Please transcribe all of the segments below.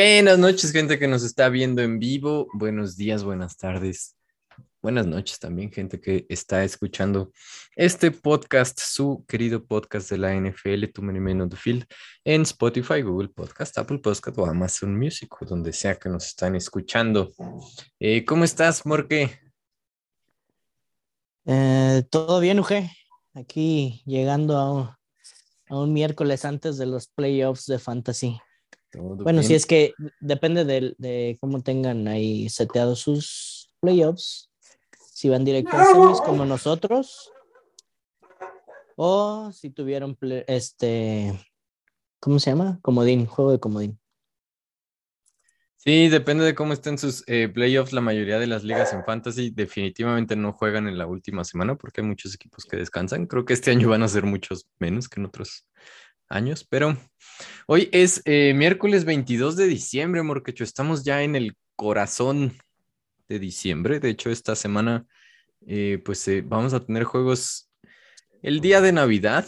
Buenas noches, gente que nos está viendo en vivo. Buenos días, buenas tardes. Buenas noches también, gente que está escuchando este podcast, su querido podcast de la NFL, Tu of the Field, en Spotify, Google Podcast, Apple Podcast o Amazon Music, donde sea que nos están escuchando. Eh, ¿Cómo estás, Morque? Eh, Todo bien, Uge. Aquí llegando a, a un miércoles antes de los playoffs de Fantasy. ¿Todo Bueno, si es que depende de, de cómo tengan ahí seteados sus playoffs. Si van directo a semis como nosotros. O si tuvieron este. ¿Cómo se llama? Comodín, juego de comodín. Sí, depende de cómo estén sus eh, playoffs. La mayoría de las ligas en fantasy definitivamente no juegan en la última semana porque hay muchos equipos que descansan. Creo que este año van a ser muchos menos que en otros años, pero hoy es eh, miércoles 22 de diciembre, Morquecho. Estamos ya en el corazón de diciembre. De hecho, esta semana eh, pues eh, vamos a tener juegos el día de Navidad.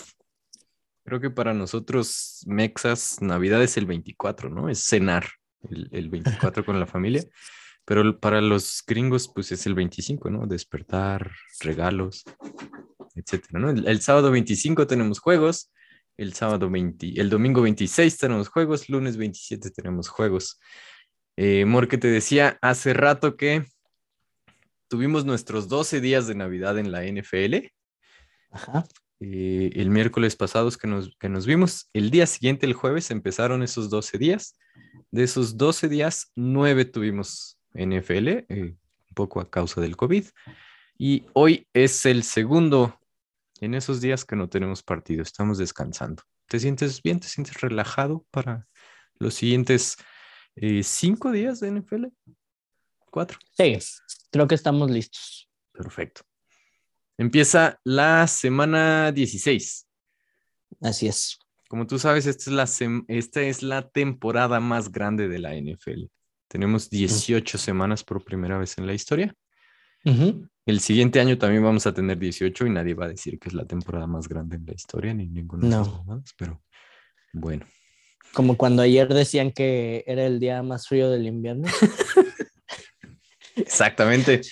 Creo que para nosotros, mexas, Navidad es el 24, ¿no? Es cenar el, el 24 con la familia. Pero para los gringos, pues es el 25, ¿no? Despertar, regalos, etcétera, el sábado 25 tenemos juegos. El sábado 20, el domingo 26 tenemos juegos. Lunes 27 tenemos juegos. Eh, Mor, que te decía hace rato que tuvimos nuestros 12 días de Navidad en la NFL Ajá. eh, el miércoles pasados que nos, que nos vimos. El día siguiente, el jueves, empezaron esos 12 días. De esos 12 días, 9 tuvimos NFL, eh, un poco a causa del COVID. Y hoy es el segundo en esos días que no tenemos partido. Estamos descansando. ¿Te sientes bien? ¿Te sientes relajado para los siguientes eh, cinco días de NFL? ¿Cuatro? Sí, creo que estamos listos. Perfecto. Empieza la semana 16. Así es. Como tú sabes, esta es la, sem- esta es la temporada más grande de la NFL. Tenemos 18 semanas por primera vez en la historia. El siguiente año también vamos a tener 18 y nadie va a decir que es la temporada más grande en la historia, ni ninguna de esas No. mamadas, pero bueno. Como cuando ayer decían que era el día más frío del invierno. Exactamente.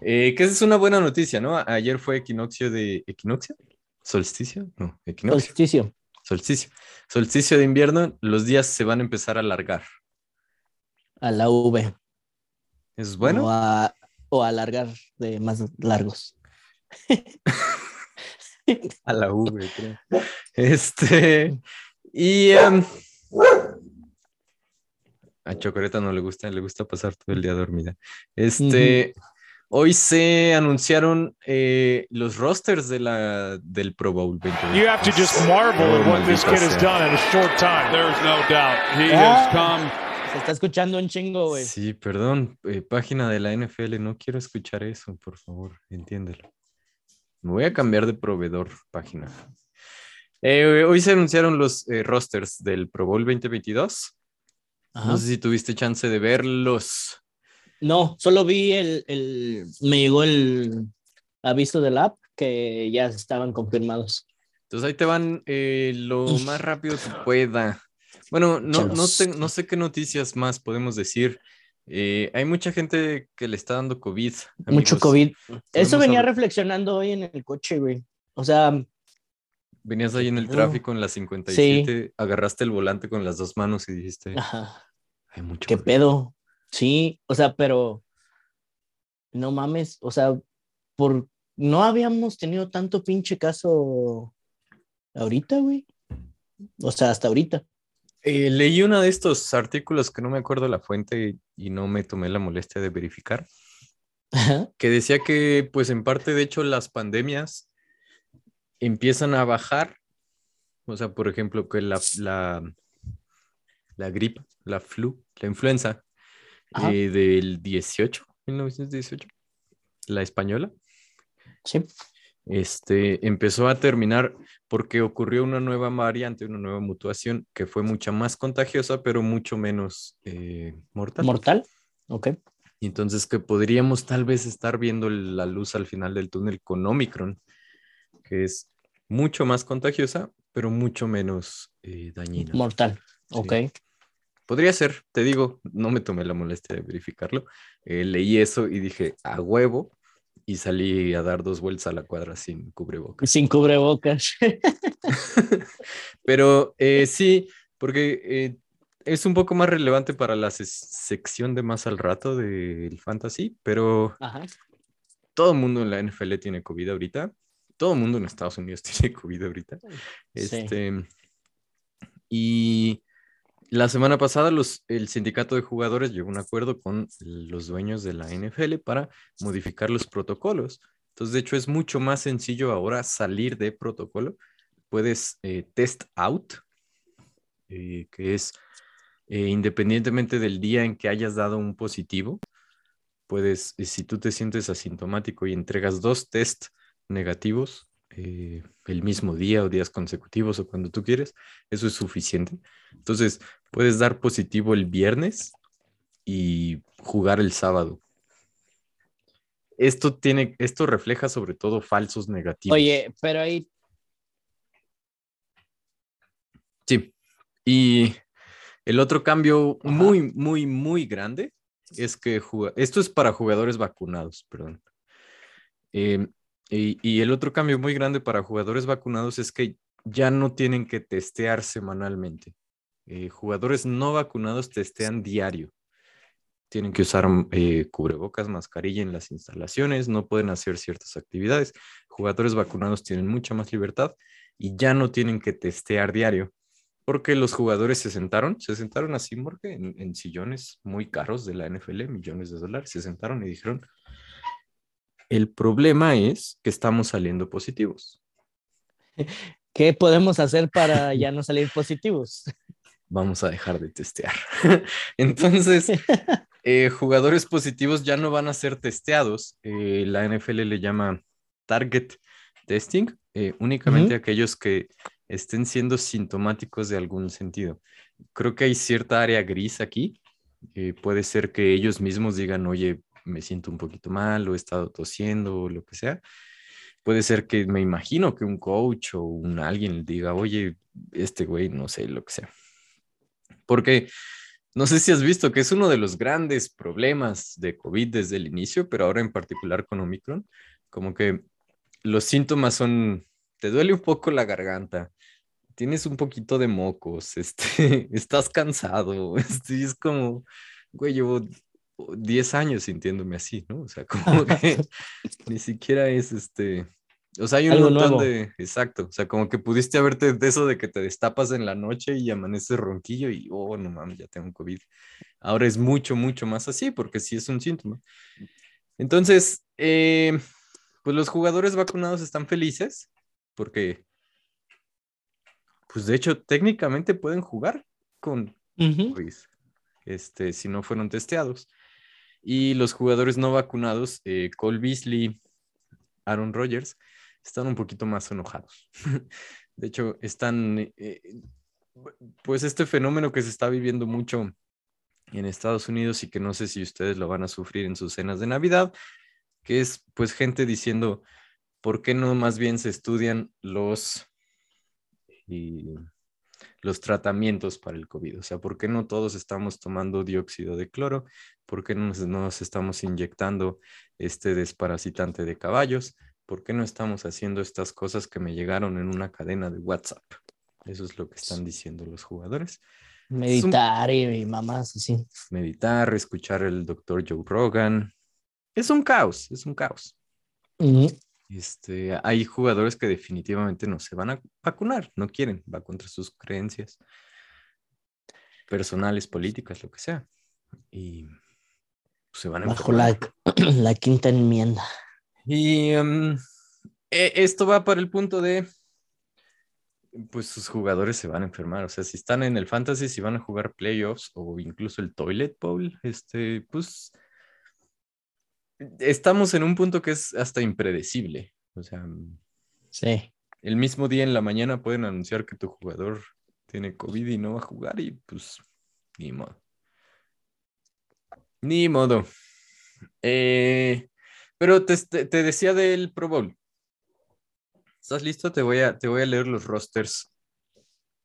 Eh, que esa es una buena noticia, ¿no? Ayer fue equinoccio de... ¿Equinoccio? ¿Solsticio? No, equinoccio. Solsticio. Solsticio. Solsticio de invierno, los días se van a empezar a alargar. A la V. ¿Eso es bueno? O, a, o alargar de más largos. A la V, creo. Este. Y. em, a Chocoreta no le gusta, le gusta pasar todo el día dormida. Este. Hoy se anunciaron eh, los rosters de la, del Pro Bowl 2020. You have to just marvel at what this kid has done in a short time. There's no doubt. He Ah. has come. Se está escuchando un chingo, güey. Sí, perdón, eh, página de la NFL, no quiero escuchar eso, por favor, entiéndelo. Me voy a cambiar de proveedor, página. Eh, hoy se anunciaron los eh, rosters del Pro Bowl 2022. Ajá. No sé si tuviste chance de verlos. No, solo vi el, el, me llegó el aviso del app que ya estaban confirmados. Entonces ahí te van eh, lo más rápido que pueda. Bueno, no, no, te- no sé qué noticias más podemos decir. Eh, hay mucha gente que le está dando COVID. Mucho. COVID. Eso venía reflexionando hoy en el coche, güey. O sea, Venías ahí en el tráfico en la 57, agarraste el volante con las dos manos y dijiste, ajá, hay mucho qué COVID". pedo. Sí, o sea, pero no mames, o sea, por no habíamos tenido tanto pinche caso ahorita, güey. O sea, hasta ahorita. Eh, leí uno de estos artículos que no me acuerdo la fuente y no me tomé la molestia de verificar, Ajá. que decía que pues en parte de hecho las pandemias empiezan a bajar, o sea, por ejemplo, que la, la, la gripe, la flu, la influenza eh, del 18, 1918, la española, Sí. Este, empezó a terminar porque ocurrió una nueva variante, una nueva mutación que fue mucha más contagiosa, pero mucho menos eh, mortal. Mortal. Ok. Entonces que podríamos tal vez estar viendo la luz al final del túnel con Omicron, que es mucho más contagiosa, pero mucho menos eh, dañina. Mortal. Sí. Ok. podría ser, te digo, no me tomé la molestia de verificarlo. Eh, leí eso y dije, a huevo, y salí a dar dos vueltas a la cuadra sin cubrebocas. Sin cubrebocas. Pero eh, sí, porque eh, es un poco más relevante para la se- sección de más al rato del fantasy, pero Ajá. todo el mundo en la NFL tiene COVID ahorita. Todo el mundo en Estados Unidos tiene COVID ahorita. Sí. Este, y la semana pasada el sindicato de jugadores llegó a un acuerdo con los dueños de la NFL para modificar los protocolos. Entonces, de hecho, es mucho más sencillo ahora salir de protocolo. Puedes eh, test out, eh, que es eh, independientemente del día en que hayas dado un positivo, puedes, si tú te sientes asintomático y entregas dos test negativos el mismo día o días consecutivos o cuando tú quieres, eso es suficiente. Entonces, puedes dar positivo el viernes y jugar el sábado. Esto tiene, esto refleja sobre todo falsos negativos. Oye, pero ahí, Sí. Y el otro cambio Ajá. muy, muy, muy grande es que juga- esto es para jugadores vacunados, perdón. Eh, y, y el otro cambio muy grande para jugadores vacunados es que ya no tienen que testear semanalmente. Eh, jugadores no vacunados testean diario. Tienen que usar eh, cubrebocas, mascarilla en las instalaciones, no pueden hacer ciertas actividades. Jugadores vacunados tienen mucha más libertad y ya no tienen que testear diario porque los jugadores se sentaron, se sentaron así, porque en, en sillones muy caros de la NFL, millones de dólares, se sentaron y dijeron, el problema es que estamos saliendo positivos. ¿qué podemos hacer para ya no salir positivos? Vamos a dejar de testear. Entonces, eh, jugadores positivos ya no van a ser testeados. Eh, la NFL le llama target testing, eh, únicamente aquellos que estén siendo sintomáticos de algún sentido. Creo que hay cierta área gris aquí. Eh, puede ser que ellos mismos digan, oye, me siento un poquito mal o he estado tosiendo o lo que sea. Puede ser que me imagino que un coach o un alguien diga, oye, este güey, no sé, lo que sea. Porque no sé si has visto que es uno de los grandes problemas de COVID desde el inicio, pero ahora en particular con Omicron, como que los síntomas son, te duele un poco la garganta, tienes un poquito de mocos, este, estás cansado, este, es como, güey, llevo 10 años sintiéndome así, ¿no? O sea, como que ni siquiera es este, o sea, hay un Algo montón nuevo. de, exacto, o sea, como que pudiste haberte de eso de que te destapas en la noche y amaneces ronquillo y, oh, no mames, ya tengo COVID. Ahora es mucho, mucho más así, porque sí es un síntoma. Entonces, eh, pues los jugadores vacunados están felices porque, pues de hecho, técnicamente pueden jugar con Ujú. COVID, este, si no fueron testeados. Y los jugadores no vacunados, eh, Cole Beasley, Aaron Rodgers, están un poquito más enojados. De hecho, están, eh, pues este fenómeno que se está viviendo mucho en Estados Unidos y que no sé si ustedes lo van a sufrir en sus cenas de Navidad, que es pues gente diciendo, ¿por qué no más bien se estudian los, y, los tratamientos para el COVID? O sea, ¿por qué no todos estamos tomando dióxido de cloro? ¿Por qué no nos estamos inyectando este desparasitante de caballos? ¿Por qué no estamos haciendo estas cosas que me llegaron en una cadena de WhatsApp? Eso es lo que están diciendo los jugadores. Meditar y, y mamás así. Meditar, escuchar el doctor Joe Rogan. Es un caos, es un caos. Ujú. Este, hay jugadores que definitivamente no se van a vacunar, no quieren, va contra sus creencias personales, políticas, lo que sea. Y se van a Bajo la, la quinta enmienda. Y em, e- esto va para el punto de, pues sus jugadores se van a enfermar. O sea, si están en el fantasy, si van a jugar playoffs o incluso el toilet bowl, este, pues estamos en un punto que es hasta impredecible. O sea, Sí. el mismo día en la mañana pueden anunciar que tu jugador tiene COVID y no va a jugar y pues ni modo. Ni modo. Eh, pero te, te- decía del Pro Bowl. ¿Estás listo? Te voy a, te voy a leer los rosters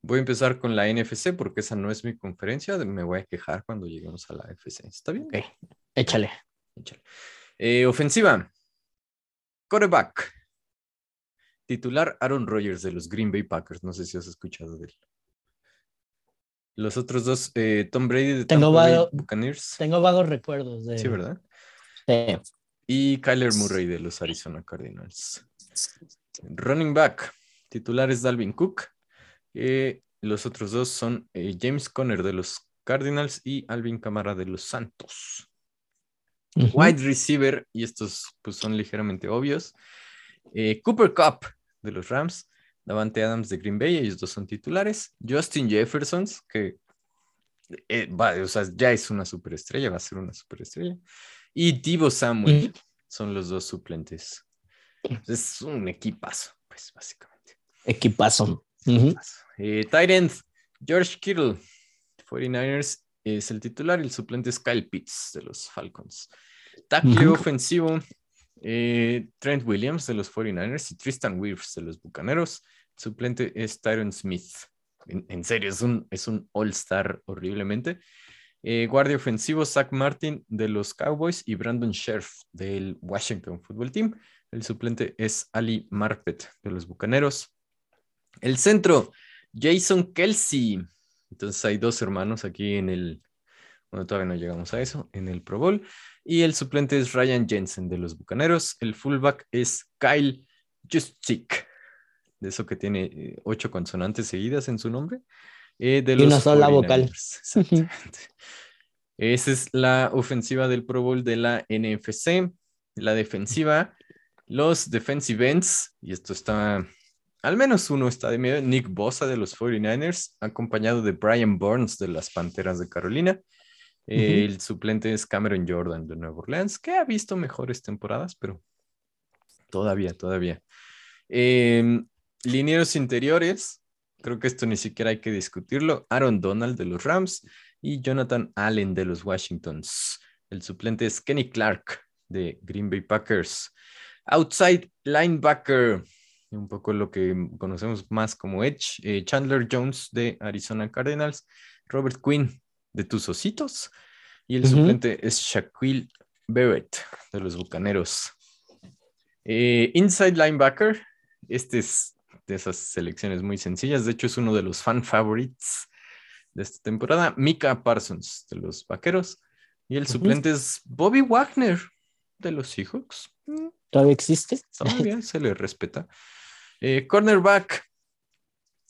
Voy a empezar con la NFC porque esa no es mi conferencia. Me voy a quejar cuando lleguemos a la FC. ¿Está bien? Ok, échale. Échale. Eh, ofensiva. Quarterback. Titular Aaron Rodgers de los Green Bay Packers. No sé si has escuchado de él. Los otros dos, eh, Tom Brady de Tengo Tampa Bay Buccaneers. Tengo vagos recuerdos de. Sí, ¿verdad? Sí. Y Kyler Murray de los Arizona Cardinals. Running back. Titular es Dalvin Cook. Eh, los otros dos son eh, James Conner de los Cardinals y Alvin Kamara de los Santos. Wide receiver, y estos pues, son ligeramente obvios. eh, Cooper Cup de los Rams, Davante Adams de Green Bay, ellos dos son titulares. Justin Jefferson, que eh, va, o sea, ya es una superestrella, va a ser una superestrella. Y Divo Samuel son los dos suplentes. Es un equipazo, pues básicamente. Equipazo. Ujú. Eh, tight end, George Kittle, 49ers, es el titular y el suplente es Kyle Pitts de los Falcons. Tackle ofensivo, eh, Trent Williams de los 49ers y Tristan Wirfs de los Bucaneros. El suplente es Tyron Smith. En, en serio, es un, es un all-star horriblemente. Eh, guardia ofensivo, Zach Martin de los Cowboys y Brandon Scherf del Washington Football Team. El suplente es Ali Marpet de los Bucaneros. El centro, Jason Kelsey. Entonces hay dos hermanos aquí en el, bueno, todavía no llegamos a eso, en el Pro Bowl. Y el suplente es Ryan Jensen de los Bucaneros. El fullback es Kyle Juszczyk, de eso que tiene eh, ocho consonantes seguidas en su nombre. Eh, de Y una los sola vocal. 49ers. Exactamente. Esa es la ofensiva del Pro Bowl de la NFC. La defensiva, los defensive ends, y esto está, al menos uno está de medio, Nick Bosa de los 49ers, acompañado de Brian Burns de las Panteras de Carolina. Eh, El suplente es Cameron Jordan de Nueva Orleans, que ha visto mejores temporadas, pero todavía, todavía. Eh, linieros interiores, creo que esto ni siquiera hay que discutirlo. Aaron Donald de los Rams y Jonathan Allen de los Washingtons. El suplente es Kenny Clark de Green Bay Packers. Outside linebacker, un poco lo que conocemos más como Edge, eh, Chandler Jones de Arizona Cardinals, Robert Quinn de tus ositos y el suplente es Shaquille Barrett de los Bucaneros. Eh, inside linebacker, este es de esas selecciones muy sencillas, de hecho es uno de los fan favorites de esta temporada, Mika Parsons de los Vaqueros y el suplente es Bobby Wagner de los Seahawks. Mm, ¿Todavía existe? Todavía se le respeta. Eh, cornerback,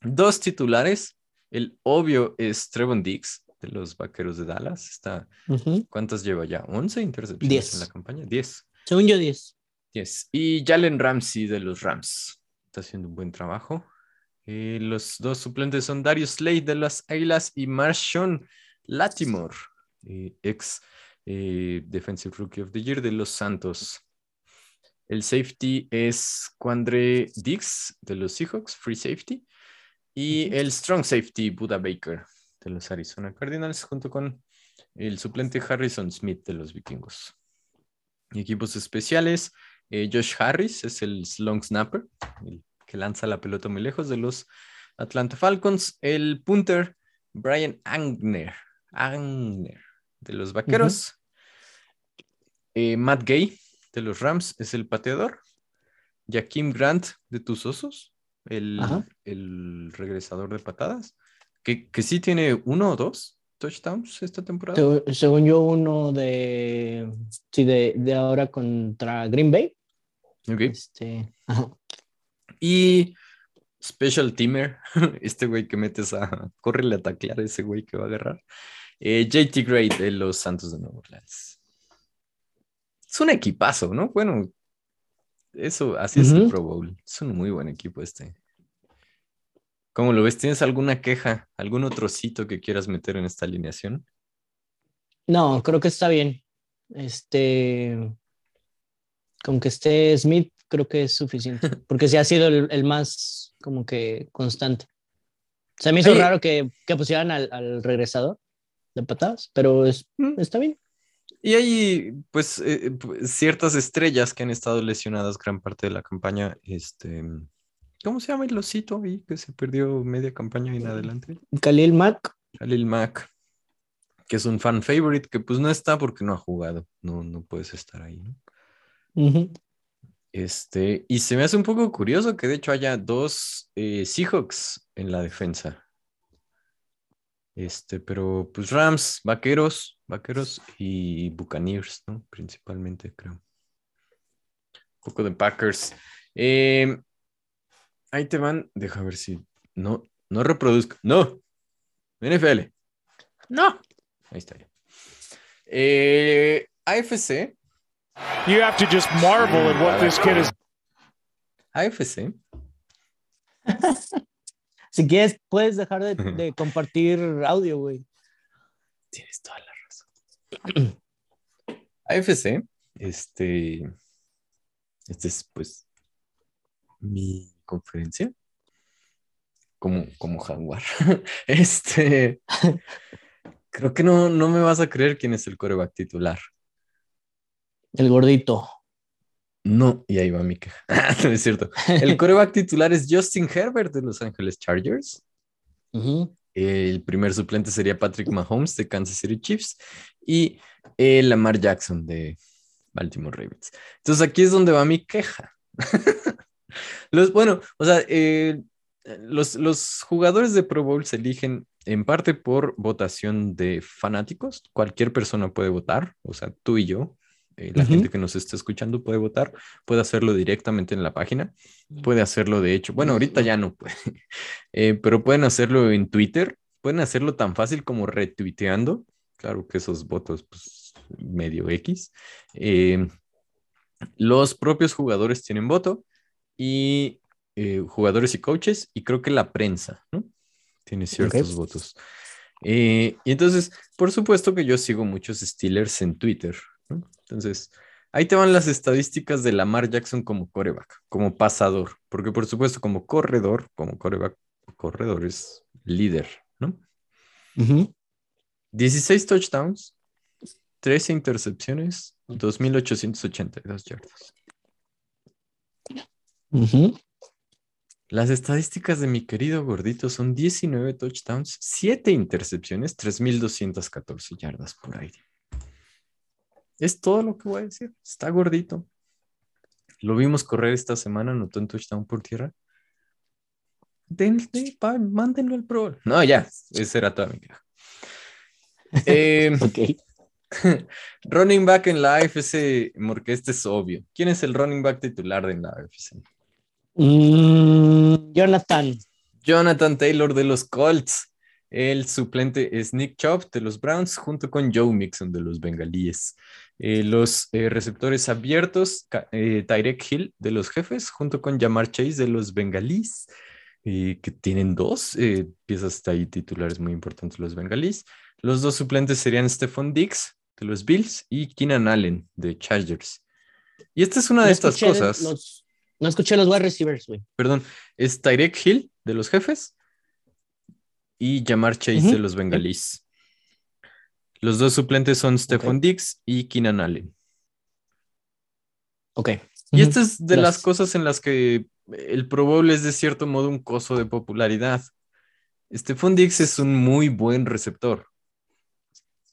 dos titulares. El obvio es Trevon Diggs de los Vaqueros de Dallas. Está, Ujú. ¿Cuántas lleva ya? ¿11 intercepciones Diez. en la campaña? 10. Según yo, 10. 10. Y Jalen Ramsey de los Rams. Está haciendo un buen trabajo. Eh, los dos suplentes son Darius Slade de las Águilas y Marshawn Latimore, eh, ex eh, Defensive Rookie of the Year de los Santos. El safety es Quandre Dix de los Seahawks, free safety. Y el strong safety, Buda Baker de los Arizona Cardinals, junto con el suplente Harrison Smith de los Vikingos. Equipos especiales, eh, Josh Harris es el long snapper, el que lanza la pelota muy lejos de los Atlanta Falcons. El punter, Brian Angner, Angner de los Vaqueros. Eh, Matt Gay de los Rams es el pateador. Jaquim Grant de tus osos, el, el regresador de patadas, que, que sí tiene uno o dos touchdowns esta temporada. Según yo, uno de. Sí, de, de ahora contra Green Bay. Ok. Este. Y Special Teamer, este güey que metes a. Córrele a taclear a ese güey que va a agarrar. Eh, JT Gray de los Santos de Nueva Orleans. Es un equipazo, ¿no? Bueno, eso, así es el. Pro Bowl. Es un muy buen equipo este. ¿Cómo lo ves? ¿Tienes alguna queja, algún otro sitio que quieras meter en esta alineación? No, creo que está bien. Este. Con que esté Smith, creo que es suficiente. Porque sí ha sido el, el más, como que, constante. Se me hizo Oye. raro que, que pusieran al, al regresador de patadas, pero es, está bien. Y hay, pues, eh, pu- ciertas estrellas que han estado lesionadas gran parte de la campaña. Este, ¿Cómo se llama el osito ahí que se perdió media campaña en adelante? Khalil Mack. Khalil Mack, que es un fan favorite, que pues no está porque no ha jugado. No, no puedes estar ahí, ¿no? Este, y se me hace un poco curioso que de hecho haya dos eh, Seahawks en la defensa. Este, pero pues Rams, Vaqueros, Vaqueros y Buccaneers, ¿no? Principalmente, creo. Un poco de Packers. Eh, ahí te van, deja ver si no, no reproduzco. No, NFL. No. Ahí está ya. Eh, AFC, You have to just marvel at what this kid is. AFC. Si quieres, puedes dejar de, de compartir audio, güey. Tienes toda la razón. AFC, este, este es pues mi conferencia como, como jaguar. Este, creo que no, no me vas a creer quién es el coreback titular. El gordito. No, y ahí va mi queja. no es cierto. El coreback titular es Justin Herbert de Los Ángeles Chargers. El primer suplente sería Patrick Mahomes de Kansas City Chiefs y eh, Lamar Jackson de Baltimore Ravens. Entonces aquí es donde va mi queja. los, bueno, o sea, eh, los, los jugadores de Pro Bowl se eligen en parte por votación de fanáticos. Cualquier persona puede votar, o sea, tú y yo. Eh, la gente que nos está escuchando puede votar, puede hacerlo directamente en la página, puede hacerlo de hecho, bueno, ahorita ya no puede, eh, pero pueden hacerlo en Twitter, pueden hacerlo tan fácil como retuiteando, claro que esos votos, pues medio X. Eh, los propios jugadores tienen voto y jugadores y coaches, y creo que la prensa, ¿no? Tiene ciertos votos. Eh, y entonces, por supuesto que yo sigo muchos Steelers en Twitter, ¿no? Entonces, ahí te van las estadísticas de Lamar Jackson como coreback, como pasador, porque por supuesto como corredor, como coreback, corredor es líder, ¿no? Ujú. 16 touchdowns, 13 intercepciones, 2.882 yardas. Ujú. Las estadísticas de mi querido gordito son 19 touchdowns, 7 intercepciones, 3.214 yardas por aire. Es todo lo que voy a decir. Está gordito. Lo vimos correr esta semana, anotó un touchdown por tierra. Denle, pa- mándenlo al pro. No, ya, esa era toda mi queja. Eh, Ok. running back en la AFC, porque este es obvio. ¿Quién es el running back titular en la AFC? Mm, Jonathan. Jonathan Taylor de los Colts. El suplente es Nick Chubb de los Browns junto con Joe Mixon de los Bengalíes. Eh, los eh, receptores abiertos, eh, Tyrek Hill de los Jefes junto con Jamar Chase de los Bengalíes, eh, que tienen dos piezas ahí titulares muy importantes los Bengalíes. Los dos suplentes serían Stephon Diggs de los Bills y Keenan Allen de Chargers. Y esta es una de No estas escuché cosas. los- no escuché los wide receivers, güey. Perdón, es Tyrek Hill de los jefes y Jamar Chase de los bengalíes. Los dos suplentes son Stephon. Diggs y Keenan Allen. Ok. Y esta es de las cosas en las que el Pro Bowl es de cierto modo un coso de popularidad. Stephon Diggs es un muy buen receptor.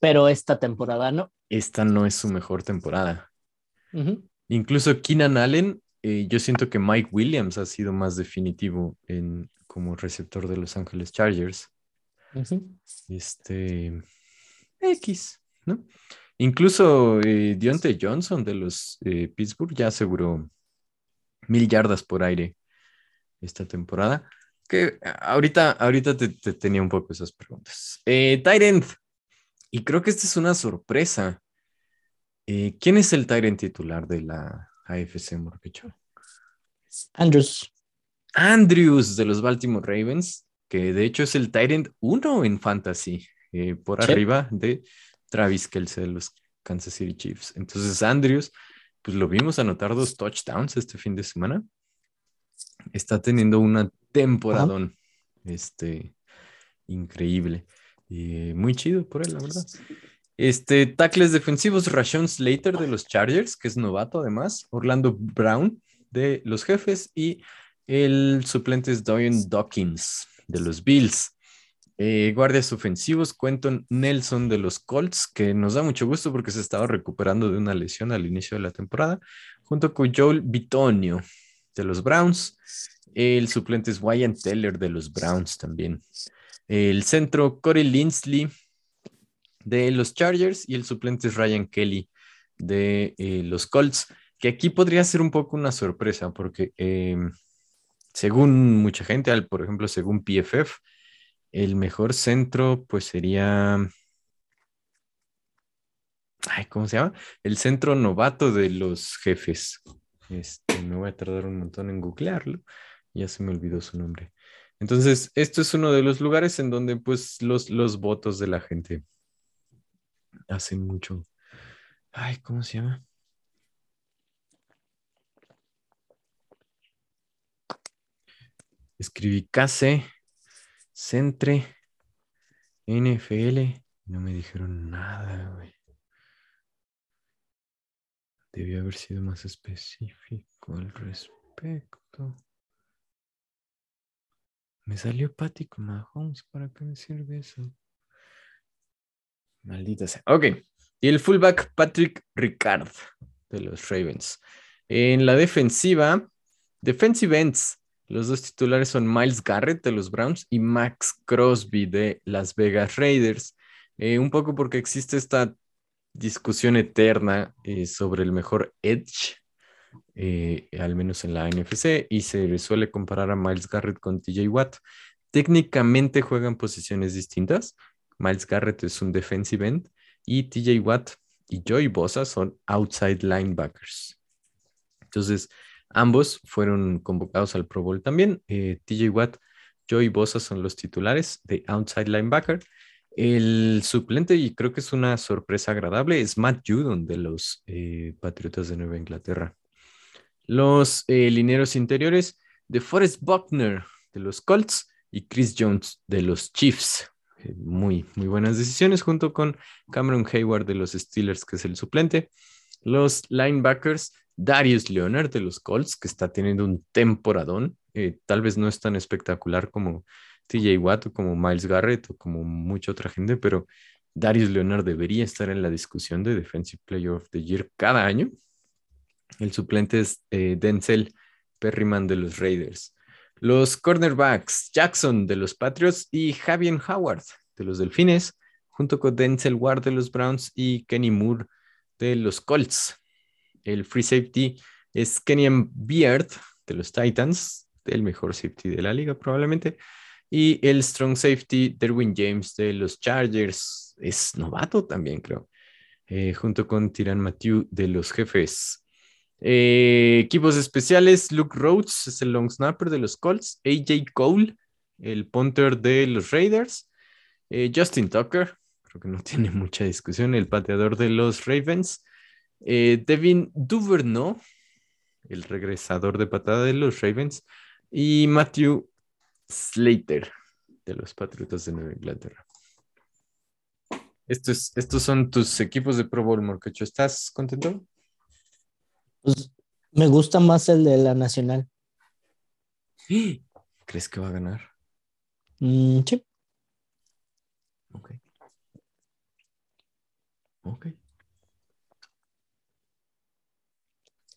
Pero esta temporada no. Esta no es su mejor temporada. Incluso Keenan Allen, eh, yo siento que Mike Williams ha sido más definitivo en, como receptor de Los Ángeles Chargers. Este. X, ¿no? Incluso eh, Deontay Johnson de los eh, Pittsburgh ya aseguró mil yardas por aire esta temporada. Que ahorita, ahorita te, te tenía un poco esas preguntas. Eh, end. Y creo que esta es una sorpresa. Eh, ¿Quién es el Tyrant titular de la AFC Morpecho? Andrews. Andrews de los Baltimore Ravens, que de hecho es el Tyrant 1 en Fantasy, eh, por Sí. arriba de Travis Kelce de los Kansas City Chiefs. Entonces, Andrews, pues lo vimos anotar dos touchdowns este fin de semana. Está teniendo una temporadón este, increíble. Y muy chido por él, la verdad. Este, tackles defensivos, Rashon Slater de los Chargers, que es novato además, Orlando Brown de los Jefes y El suplente es Dwayne Dawkins de los Bills. Eh, guardias ofensivos, Quentin Nelson de los Colts, que nos da mucho gusto porque se estaba recuperando de una lesión al inicio de la temporada, junto con Joel Bitonio de los Browns. El suplente es Wyatt Teller de los Browns también. El centro, Corey Linsley de los Chargers y el suplente es Ryan Kelly de eh, los Colts, que aquí podría ser un poco una sorpresa porque em, según mucha gente, por ejemplo, según PFF, el mejor centro, pues sería. Ay, ¿cómo se llama? El centro novato de los jefes. Este, me voy a tardar un montón en googlearlo. Ya se me olvidó su nombre. Entonces, esto es uno de los lugares en donde, pues, los, los votos de la gente hacen mucho. Ay, ¿cómo se llama? Escribí case Centre, NFL, no me dijeron nada, güey. Debía haber sido más específico al respecto. Me salió Patrick Mahomes, ¿para qué me sirve eso? Maldita sea. Ok. Y el fullback Patrick Ricard de los Ravens. En la defensiva, defensive ends, los dos titulares son Miles Garrett de los Browns y Max Crosby de Las Vegas Raiders. Eh, un poco porque existe esta discusión eterna eh, sobre el mejor edge, eh, al menos en la NFC, y se suele comparar a Miles Garrett con TJ Watt. Técnicamente juegan posiciones distintas. Miles Garrett es un defensive end y TJ Watt y Joey Bosa son outside linebackers. Entonces, Ambos fueron convocados al Pro Bowl también. Eh, TJ Watt, Joey Bosa son los titulares de outside linebacker. El suplente, y creo que es una sorpresa agradable, es Matt Judon de los eh, Patriotas de Nueva Inglaterra. Los eh, lineros interiores de Forrest Buckner de los Colts y Chris Jones de los Chiefs. muy, muy buenas decisiones junto con Cameron Hayward de los Steelers, que es el suplente. Los linebackers, Darius Leonard de los Colts, que está teniendo un temporadón. Eh, tal vez no es tan espectacular como TJ Watt o como Miles Garrett o como mucha otra gente, pero Darius Leonard debería estar en la discusión de Defensive Player of the Year cada año. El suplente es eh, Denzel Perryman de los Raiders. Los cornerbacks, Jackson de los Patriots y Javier Howard de los Delfines, junto con Denzel Ward de los Browns y Kenny Moore de los Colts. El free safety es Kenyan Beard de los Titans, el mejor safety de la liga probablemente. Y el strong safety Derwin James de los Chargers es novato también, creo. Eh, junto con Tiran Matthew de los jefes. Eh, equipos especiales, Luke Rhodes es el long snapper de los Colts, AJ Cole, el punter de los Raiders, eh, Justin Tucker, creo que no tiene mucha discusión, el pateador de los Ravens, eh, Devin Duvernay, el regresador de patada de los Ravens, y Matthew Slater, de los Patriotas de Nueva Inglaterra. Estos, estos son tus equipos de Pro Bowl, Morquecho. ¿Estás contento? Pues me gusta más el de la Nacional. ¿Crees que va a ganar? Mm, sí. Ok. Ok.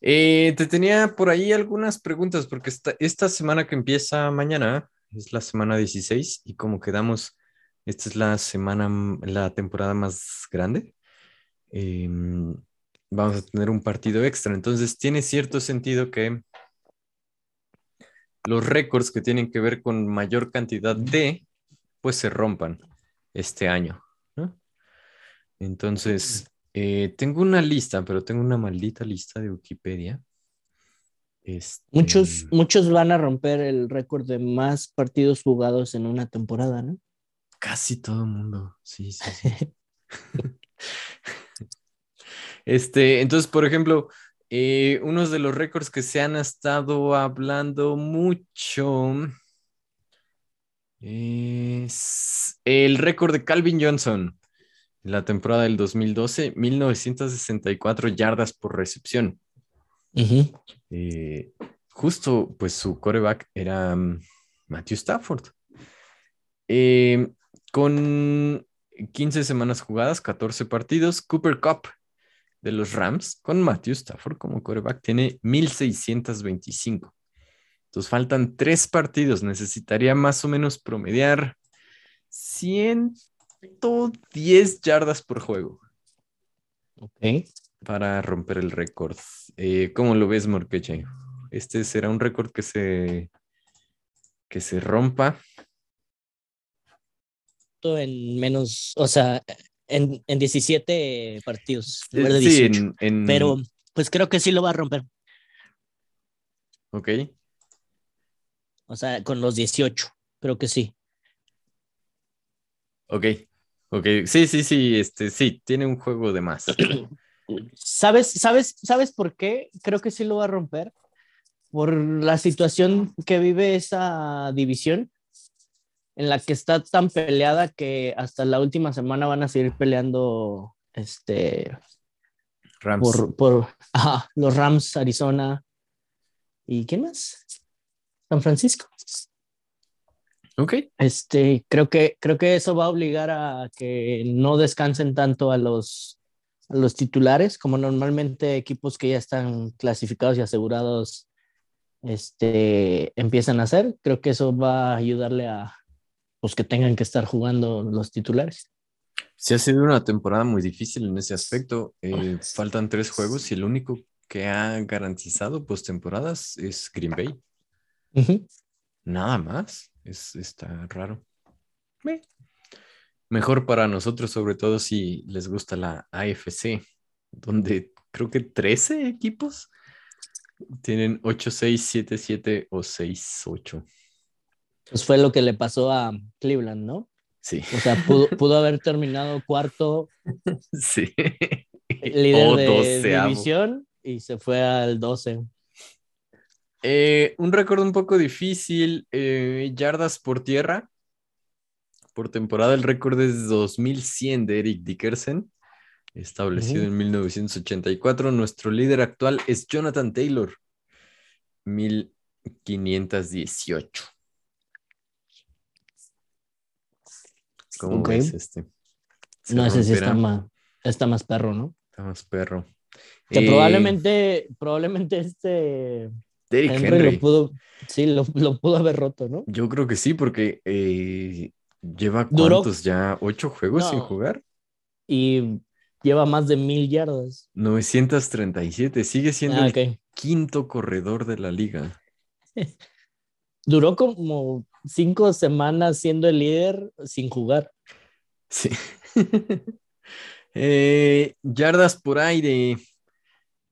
Eh, te tenía por ahí algunas preguntas, porque esta, esta semana que empieza mañana es la semana 16 y como quedamos, esta es la semana, la temporada más grande. Em, vamos a tener un partido extra, entonces tiene cierto sentido que los récords que tienen que ver con mayor cantidad de, pues se rompan este año. Entonces, eh, tengo una lista, pero tengo una maldita lista de Wikipedia. Este, muchos, muchos van a romper el récord de más partidos jugados en una temporada, ¿no? Casi todo el mundo, sí, sí, sí. este, entonces, por ejemplo, eh, uno de los récords que se han estado hablando mucho es el récord de Calvin Johnson la temporada del 2012, 1964 yardas por recepción. Eh, justo, pues su coreback era um, Matthew Stafford. Eh, con 15 semanas jugadas, 14 partidos, Cooper Cup de los Rams con Matthew Stafford como coreback tiene 1625. Entonces faltan tres partidos. Necesitaría más o menos promediar 110 yardas por juego. Ok. Para romper el récord. Eh, ¿Cómo lo ves, Morqueche? Este será un récord que se, que se rompa. En menos, o sea, en, en 17 partidos. en de Sí, 18. en, en- Pero pues creo que sí lo va a romper. Ok. O sea, con los 18. Creo que sí. Ok. Ok. Sí, sí, sí. Este, sí, tiene un juego de más. ¿Sabes, sabes, ¿Sabes por qué? Creo que sí lo va a romper. Por la situación que vive esa división, en la que está tan peleada que hasta la última semana van a seguir peleando este, Rams. por, por ajá, los Rams, Arizona. ¿Y quién más? San Francisco. Ok. Este, creo que, creo que eso va a obligar a que no descansen tanto a los, a los titulares, como normalmente equipos que ya están clasificados y asegurados este, empiezan a hacer. Creo que eso va a ayudarle a los que tengan que estar jugando los titulares. Sí, ha sido una temporada muy difícil en ese aspecto. Eh, faltan tres juegos y el único que ha garantizado postemporadas es Green Bay. Ujú. Nada más. Es, está raro. Meh. Mejor para nosotros, sobre todo si les gusta la AFC, donde creo que 13 equipos tienen 8-6, 7-7 o 6-8. Pues fue lo que le pasó a Cleveland, ¿no? Sí, O sea, pudo, pudo haber terminado cuarto sí. líder O de división y se fue al 12. Eh, un récord un poco difícil, eh, yardas por tierra. Por temporada el récord es 2100 de Eric Dickerson, establecido Ujú. en 1984. Nuestro líder actual es Jonathan Taylor, 1518. ¿Cómo Ok. ves este? ¿Se No, ese sí está más, está más perro, ¿no? Está más perro. Que Eh, probablemente, probablemente este Derrick Henry, Henry. lo pudo, sí, lo, lo pudo haber roto, ¿no? Yo creo que sí, porque eh, lleva Duró- cuántos ya, ocho juegos sin jugar. Y lleva más de mil yardas. 937, sigue siendo Ah, el ok. quinto corredor de la liga. Duró como cinco semanas siendo el líder sin jugar. Sí. Eh, yardas por aire.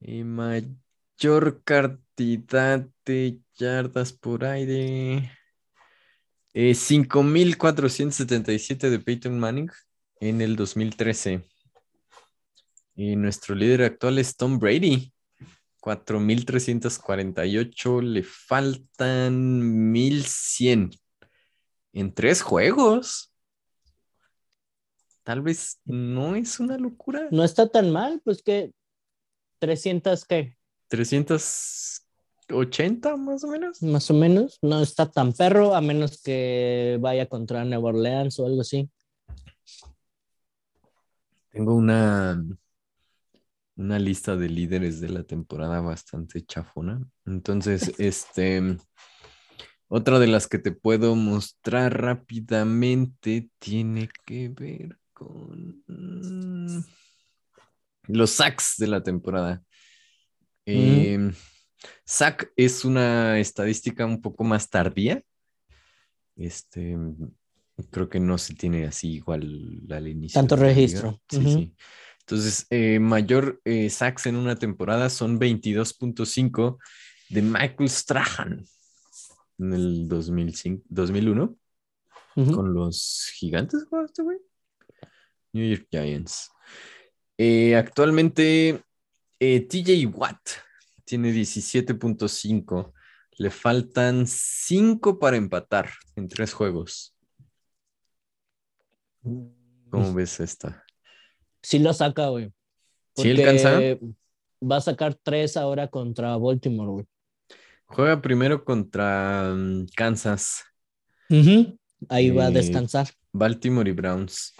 Eh, mayor cantidad de yardas por aire. Eh, 5.477 de Peyton Manning en el 2013. Y nuestro líder actual es Tom Brady. 4.348. Le faltan 1.100 en tres juegos. Tal vez no es una locura. No está tan mal, pues que 300, ¿qué? 380 más o menos. Más o menos. No está tan perro, a menos que vaya contra Nueva Orleans o algo así. Tengo una, una lista de líderes de la temporada bastante chafona. Entonces, este, otra de las que te puedo mostrar rápidamente tiene que ver con mm, los sacks de la temporada. Eh, sack es una estadística un poco más tardía. Este, creo que no se tiene así igual al inicio. Tanto registro. Sí. Entonces, eh, mayor eh, sacks en una temporada son 22.5 de Michael Strahan en el 2005, 2001 Ujú. con los gigantes, este güey. New York Giants. Eh, actualmente, eh, TJ Watt tiene 17.5. Le faltan 5 para empatar en tres juegos. ¿Cómo ves esta? Sí lo saca, güey. ¿Sí alcanza? Va a sacar tres ahora contra Baltimore, güey. Juega primero contra mm, Kansas. Ahí va a Eh, descansar. Baltimore y Browns.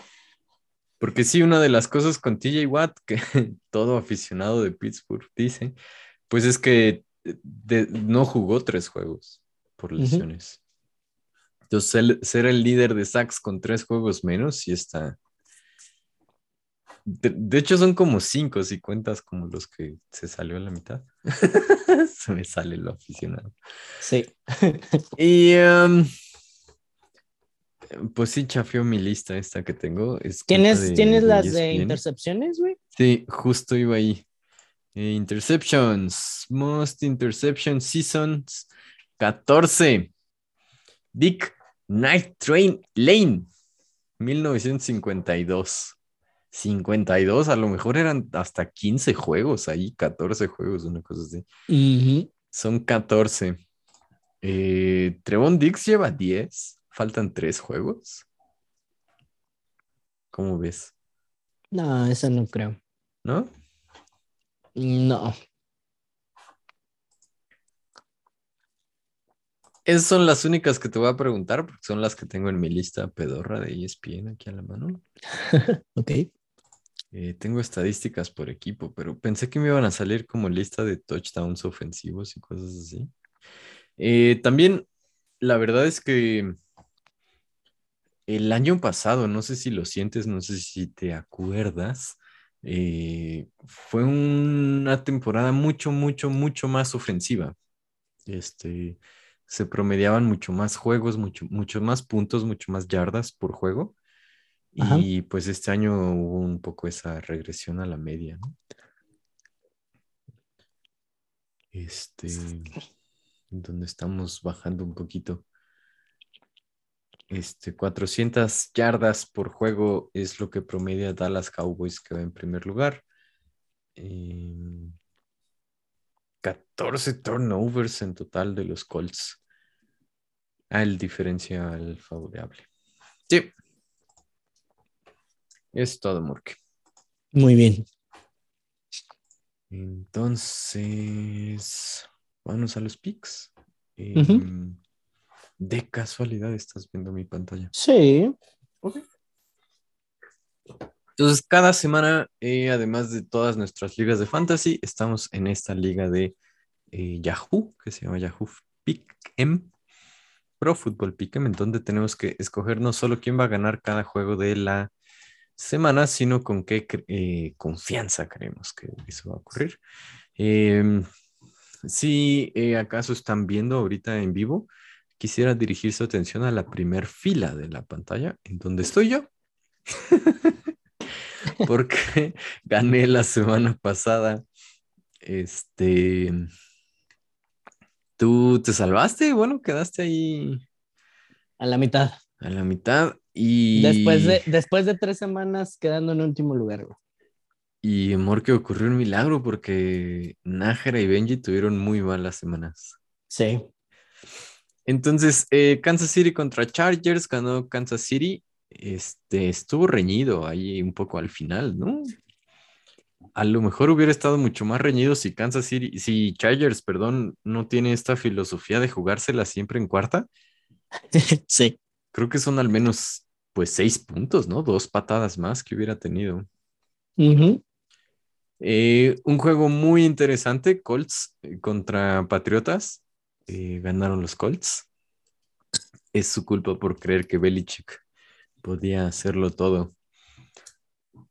Porque sí, una de las cosas con TJ Watt, que todo aficionado de Pittsburgh dice, pues es que de- no jugó tres juegos por lesiones. Entonces, el- ser el líder de sacks con tres juegos menos, sí está. De, de hecho, son como cinco si cuentas como los que se salió a la mitad. se me sale lo aficionado. Sí. Y em, pues sí, chafió mi lista esta que tengo. es ¿Tienes, de- ¿tienes de las de intercepciones, güey? Sí, justo iba ahí. Interceptions. Most interception seasons. 14. Dick Night Train Lane. 1952. 52, a lo mejor eran hasta 15 juegos ahí, 14 juegos, una cosa así. Son 14. Eh, Trevon Dix lleva 10. Faltan 3 juegos. ¿Cómo ves? No, eso no creo. ¿No? No. Esas son las únicas que te voy a preguntar porque son las que tengo en mi lista pedorra de ESPN aquí a la mano. Ok. Eh, tengo estadísticas por equipo, pero pensé que me iban a salir como lista de touchdowns ofensivos y cosas así. Eh, también, la verdad es que el año pasado, no sé si lo sientes, no sé si te acuerdas, eh, fue una temporada mucho, mucho, mucho más ofensiva. Este, se promediaban mucho más juegos, mucho, mucho más puntos, mucho más yardas por juego. Ajá. Y pues este año hubo un poco esa regresión a la media, ¿no? Este, donde estamos bajando un poquito. Este, 400 yardas por juego es lo que promedia Dallas Cowboys, que va en primer lugar. Em, 14 turnovers en total de los Colts. Al diferencial favorable. Sí. Es todo, Morque. Muy bien. Entonces, vamos a los picks. Em, De casualidad estás viendo mi pantalla. Sí. Entonces, cada semana, eh, además de todas nuestras ligas de fantasy, estamos en esta liga de eh, Yahoo, que se llama Yahoo Pick'em, Pro Football Pick'em, en donde tenemos que escoger no solo quién va a ganar cada juego de la semana, sino con qué eh, confianza creemos que eso va a ocurrir. Em, si eh, acaso están viendo ahorita en vivo, quisiera dirigir su atención a la primer fila de la pantalla, en donde estoy yo. Porque gané la semana pasada. Este. Tú te salvaste, bueno, quedaste ahí A la mitad. a la mitad y. Después, de, después de tres semanas quedando en último lugar, güey. Y amor, que ocurrió un milagro porque Nájera y Benji tuvieron muy malas semanas. Sí. Entonces, eh, Kansas City contra Chargers ganó Kansas City. Este estuvo reñido ahí un poco al final, ¿no? A lo mejor hubiera estado mucho más reñido si Kansas City, si Chargers, perdón, no tiene esta filosofía de jugársela siempre en cuarta. sí. Creo que son al menos, pues, seis puntos, ¿no? Dos patadas más que hubiera tenido. Eh, un juego muy interesante, Colts eh, contra Patriotas. Eh, ganaron los Colts. Es su culpa por creer que Belichick podía hacerlo todo.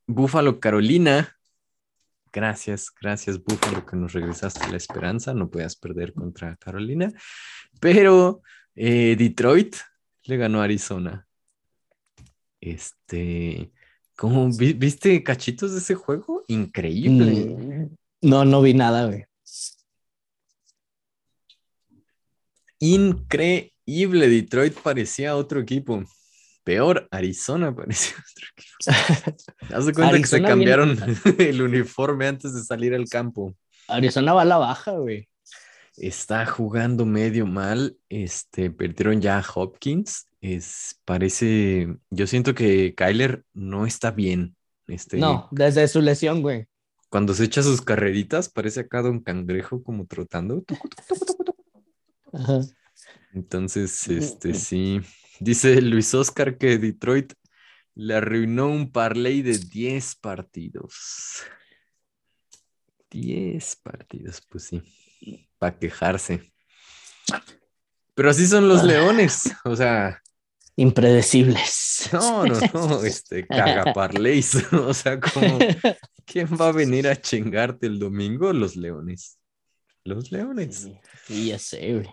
Buffalo, Carolina. Gracias, gracias, Buffalo, que nos regresaste la esperanza. No puedas perder contra Carolina. Pero eh, Detroit le ganó a Arizona. Este, ¿cómo vi- viste cachitos de ese juego? Increíble. Mm, No, no vi nada, güey. Increíble. Detroit parecía otro equipo. Peor, Arizona parecía otro equipo. Haz de cuenta que se cambiaron viene- el uniforme antes de salir al campo. Arizona va a la baja, güey. Está jugando medio mal. Este, perdieron ya a Hopkins. Es, parece, yo siento que Kyler no está bien. Este, No, desde su lesión, güey. cuando se echa sus carreritas, parece acá Don Cangrejo como trotando. Ajá. Entonces, este sí. Dice Luis Oscar que Detroit le arruinó un parlay de 10 partidos. 10 partidos, pues sí. Para quejarse. Pero así son los leones. O sea, Impredecibles. no, no, no, este, caga parlays. O sea, como, ¿quién va a venir a chingarte el domingo? Los leones. Los leones. Sí, sí, ya sé, güey.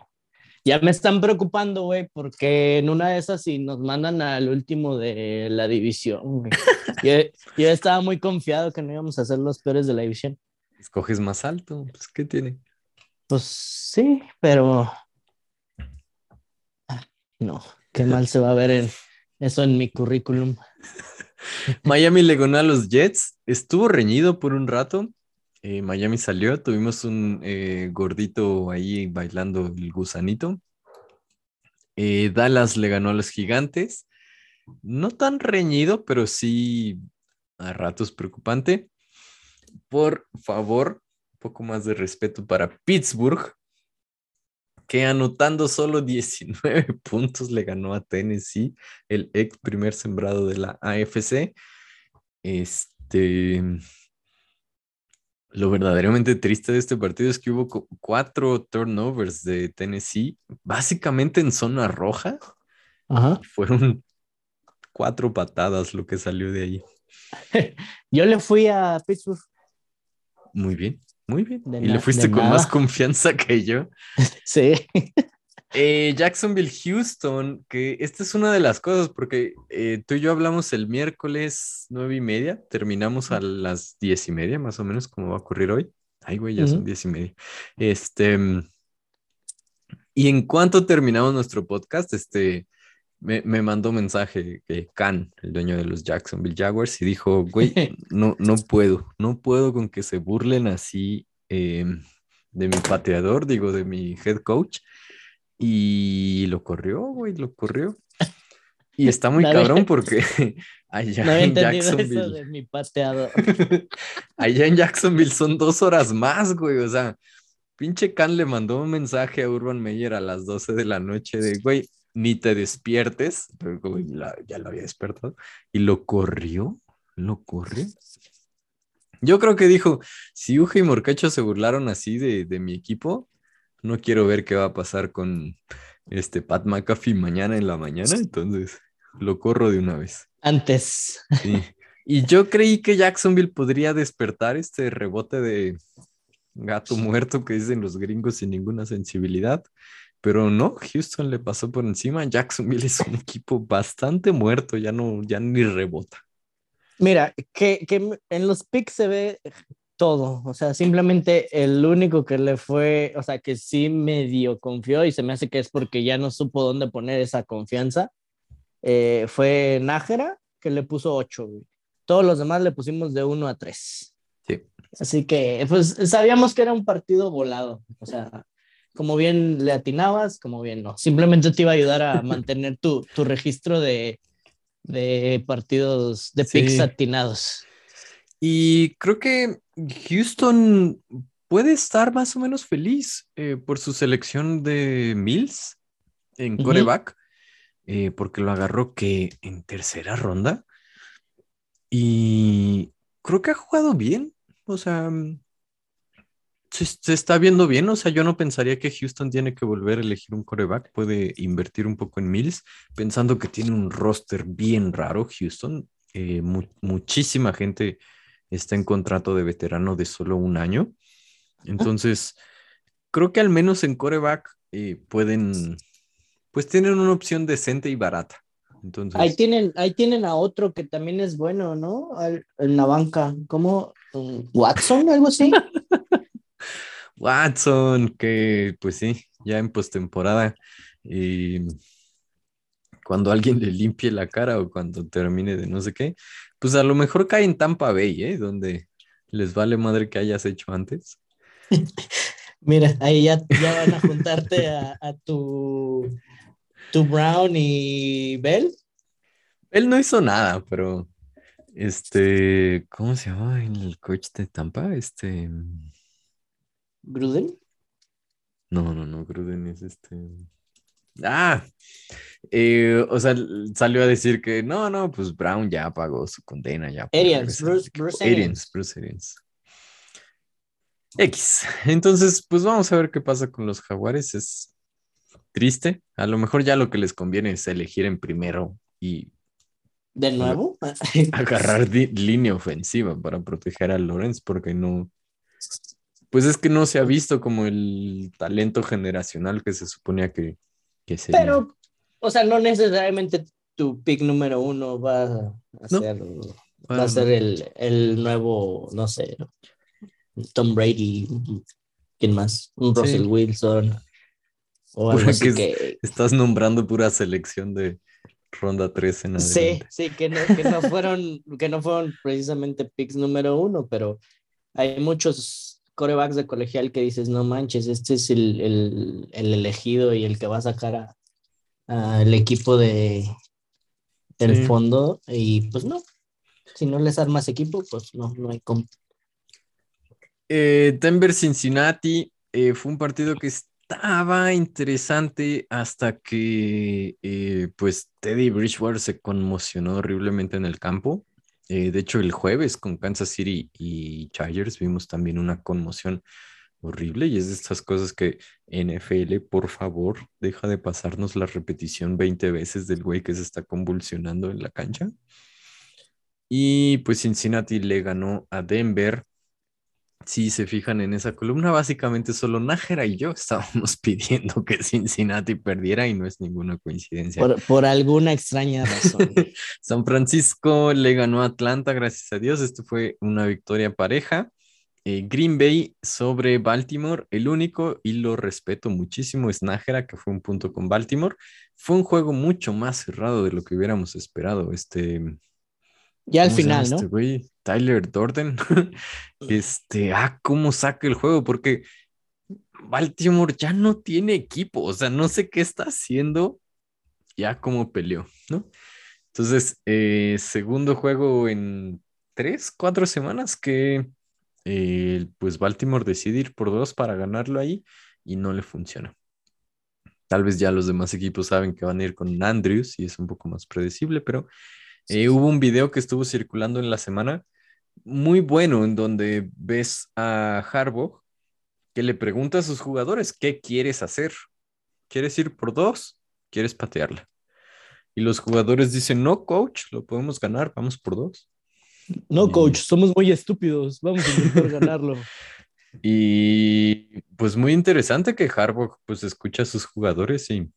Ya me están preocupando, güey, porque en una de esas sí nos mandan al último de la división. Yo, yo estaba muy confiado que no íbamos a ser los peores de la división. Escoges más alto, pues, ¿qué tiene? Pues sí, pero Ah, no, qué mal se va a ver en eso en mi currículum. Miami le ganó a los Jets. Estuvo reñido por un rato. Eh, Miami salió. Tuvimos un eh, gordito ahí bailando el gusanito. Eh, Dallas le ganó a los Gigantes. No tan reñido, pero sí a ratos preocupante. Por favor, un poco más de respeto para Pittsburgh, que anotando solo 19 puntos le ganó a Tennessee, el ex primer sembrado de la AFC. Este. Lo verdaderamente triste de este partido es que hubo cu- cuatro turnovers de Tennessee, básicamente en zona roja. Ajá. Fueron cuatro patadas lo que salió de ahí. Yo le fui a Pittsburgh. Muy bien, muy bien. De y le fuiste con más confianza que yo. Sí. Eh, Jacksonville, Houston, que esta es una de las cosas, porque eh, tú y yo hablamos el miércoles nueve y media, terminamos a las diez y media, más o menos, como va a ocurrir hoy. Ay, güey, ya son diez y media. Este, mm, y en cuanto terminamos nuestro podcast, este, me, me mandó mensaje que Khan, el dueño de los Jacksonville Jaguars, y dijo, güey, no, no puedo, no puedo con que se burlen así eh, de mi pateador, digo, de mi head coach. Y lo corrió, güey, lo corrió. Y está muy No había- cabrón porque allá No en entendido eso Jacksonville, de mi pateador. allá en Jacksonville son dos horas más, güey. O sea, pinche Khan le mandó un mensaje a Urban Meyer a las 12 de la noche de, güey, ni te despiertes. Pero, güey, la- ya lo había despertado. Y lo corrió, lo corrió. Yo creo que dijo, si Uge y Morcacho se burlaron así de, de mi equipo, no quiero ver qué va a pasar con este Pat McAfee mañana en la mañana, entonces lo corro de una vez. Antes. Sí. Y yo creí que Jacksonville podría despertar este rebote de gato muerto que dicen los gringos sin ninguna sensibilidad, pero no, Houston le pasó por encima. Jacksonville es un equipo bastante muerto, ya no, ya ni rebota. Mira, que, que en los picks se ve todo. O sea, simplemente el único que le fue, o sea, que sí medio confió y se me hace que es porque ya no supo dónde poner esa confianza, eh, fue Nájera, que le puso 8. Todos los demás le pusimos de 1 a 3. Sí. Así que, pues sabíamos que era un partido volado. O sea, como bien le atinabas, como bien no. Simplemente te iba a ayudar a mantener tu, tu registro de, de partidos de picks Sí. atinados. Y creo que Houston puede estar más o menos feliz eh, por su selección de Mills en coreback, eh, porque lo agarró que en tercera ronda. Y creo que ha jugado bien. O sea, mm, se, se está viendo bien. O sea, yo no pensaría que Houston tiene que volver a elegir un coreback. Puede invertir un poco en Mills, pensando que tiene un roster bien raro, Houston. Eh, mu- muchísima gente está en contrato de veterano de solo un año. Entonces, creo que al menos en coreback eh, pueden, pues tienen una opción decente y barata. Entonces, Ahí tienen, ahí tienen a otro que también es bueno, ¿no? Al- en la banca, como Watson, algo así. Watson, que pues sí, ya en postemporada, eh, cuando alguien le limpie la cara o cuando termine de no sé qué, pues a lo mejor cae en Tampa Bay, ¿eh? Donde les vale madre que hayas hecho antes. Mira, ahí ya, ya van a juntarte a, a tu, tu Brown y Bell. Él no hizo nada, pero este, ¿cómo se llama el coach de Tampa? Este, Gruden. No, no, no, Gruden es este. Ah, eh, o sea, salió a decir que no, no, pues Brown ya pagó su condena, ya. Arians, Bruce. Bruce Arians. Bruce Arians. X. Entonces, pues vamos a ver qué pasa con los Jaguares. Es triste. A lo mejor ya lo que les conviene es elegir en primero y ¿De nuevo? agarrar línea ofensiva para proteger a Lawrence, porque no. Pues es que no se ha visto como el talento generacional que se suponía que, sería. Pero, o sea, no necesariamente tu pick número uno va a No. ser, Bueno, va a ser el, el nuevo, no sé, Tom Brady, ¿quién más? Un Sí. Russell Wilson. O algo así que que, Estás nombrando pura selección de ronda 3 en Sí, sí, que no, que no fueron, que no fueron precisamente picks número uno, pero hay muchos corebacks de colegial que dices, no manches, este es el, el, el elegido y el que va a sacar a, a el equipo de del Sí. fondo, y pues no. Si no les armas equipo, pues no, no hay cómo. Eh, Denver-Cincinnati eh, fue un partido que estaba interesante hasta que eh, pues Teddy Bridgewater se conmocionó horriblemente en el campo. Eh, de hecho, el jueves con Kansas City y Chargers vimos también una conmoción horrible y es de estas cosas que NFL, por favor, deja de pasarnos la repetición 20 veces del güey que se está convulsionando en la cancha. Y pues Cincinnati le ganó a Denver. Si se fijan en esa columna, básicamente solo Nájera y yo estábamos pidiendo que Cincinnati perdiera y no es ninguna coincidencia. Por, por alguna extraña razón. San Francisco le ganó a Atlanta, gracias a Dios. Esto fue una victoria pareja. Eh, Green Bay sobre Baltimore, el único, y lo respeto muchísimo, es Nájera, que fue un punto con Baltimore. Fue un juego mucho más cerrado de lo que hubiéramos esperado. Este, Ya al ¿cómo final, ¿no? Este güey, Tyler Dorden. este, ah, cómo saca el juego, porque Baltimore ya no tiene equipo, o sea, no sé qué está haciendo, ya como peleó, ¿no? Entonces, eh, segundo juego en tres, cuatro semanas que eh, pues Baltimore decide ir por dos para ganarlo ahí y no le funciona. Tal vez ya los demás equipos saben que van a ir con Andrews y es un poco más predecible, pero eh, hubo un video que estuvo circulando en la semana muy bueno en donde ves a Harbaugh que le pregunta a sus jugadores, ¿qué quieres hacer? ¿Quieres ir por dos? ¿Quieres patearla? Y los jugadores dicen, no, coach, lo podemos ganar, vamos por dos. No, Y- coach, somos muy estúpidos. Vamos a intentar ganarlo. Y pues muy interesante que Harbaugh pues escucha a sus jugadores y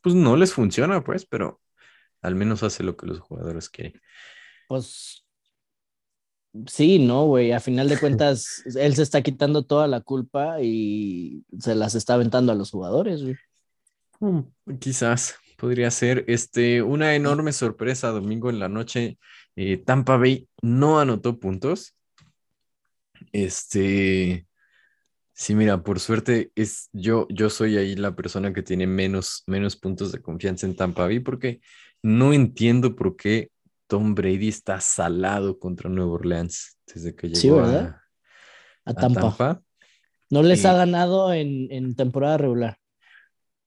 pues no les funciona pues, pero al menos hace lo que los jugadores quieren. Pues sí, no, güey. A final de cuentas, él se está quitando toda la culpa y se las está aventando a los jugadores, güey. Mm, Quizás podría ser este, una enorme sorpresa domingo en la noche. eh, Tampa Bay no anotó puntos. Este, sí, mira, por suerte es yo, yo soy ahí la persona que tiene menos, menos puntos de confianza en Tampa Bay porque no entiendo por qué Tom Brady está salado contra Nueva Orleans desde que Sí, llegó ¿verdad? a, A a Tampa. No les Y- ha ganado en, en temporada regular.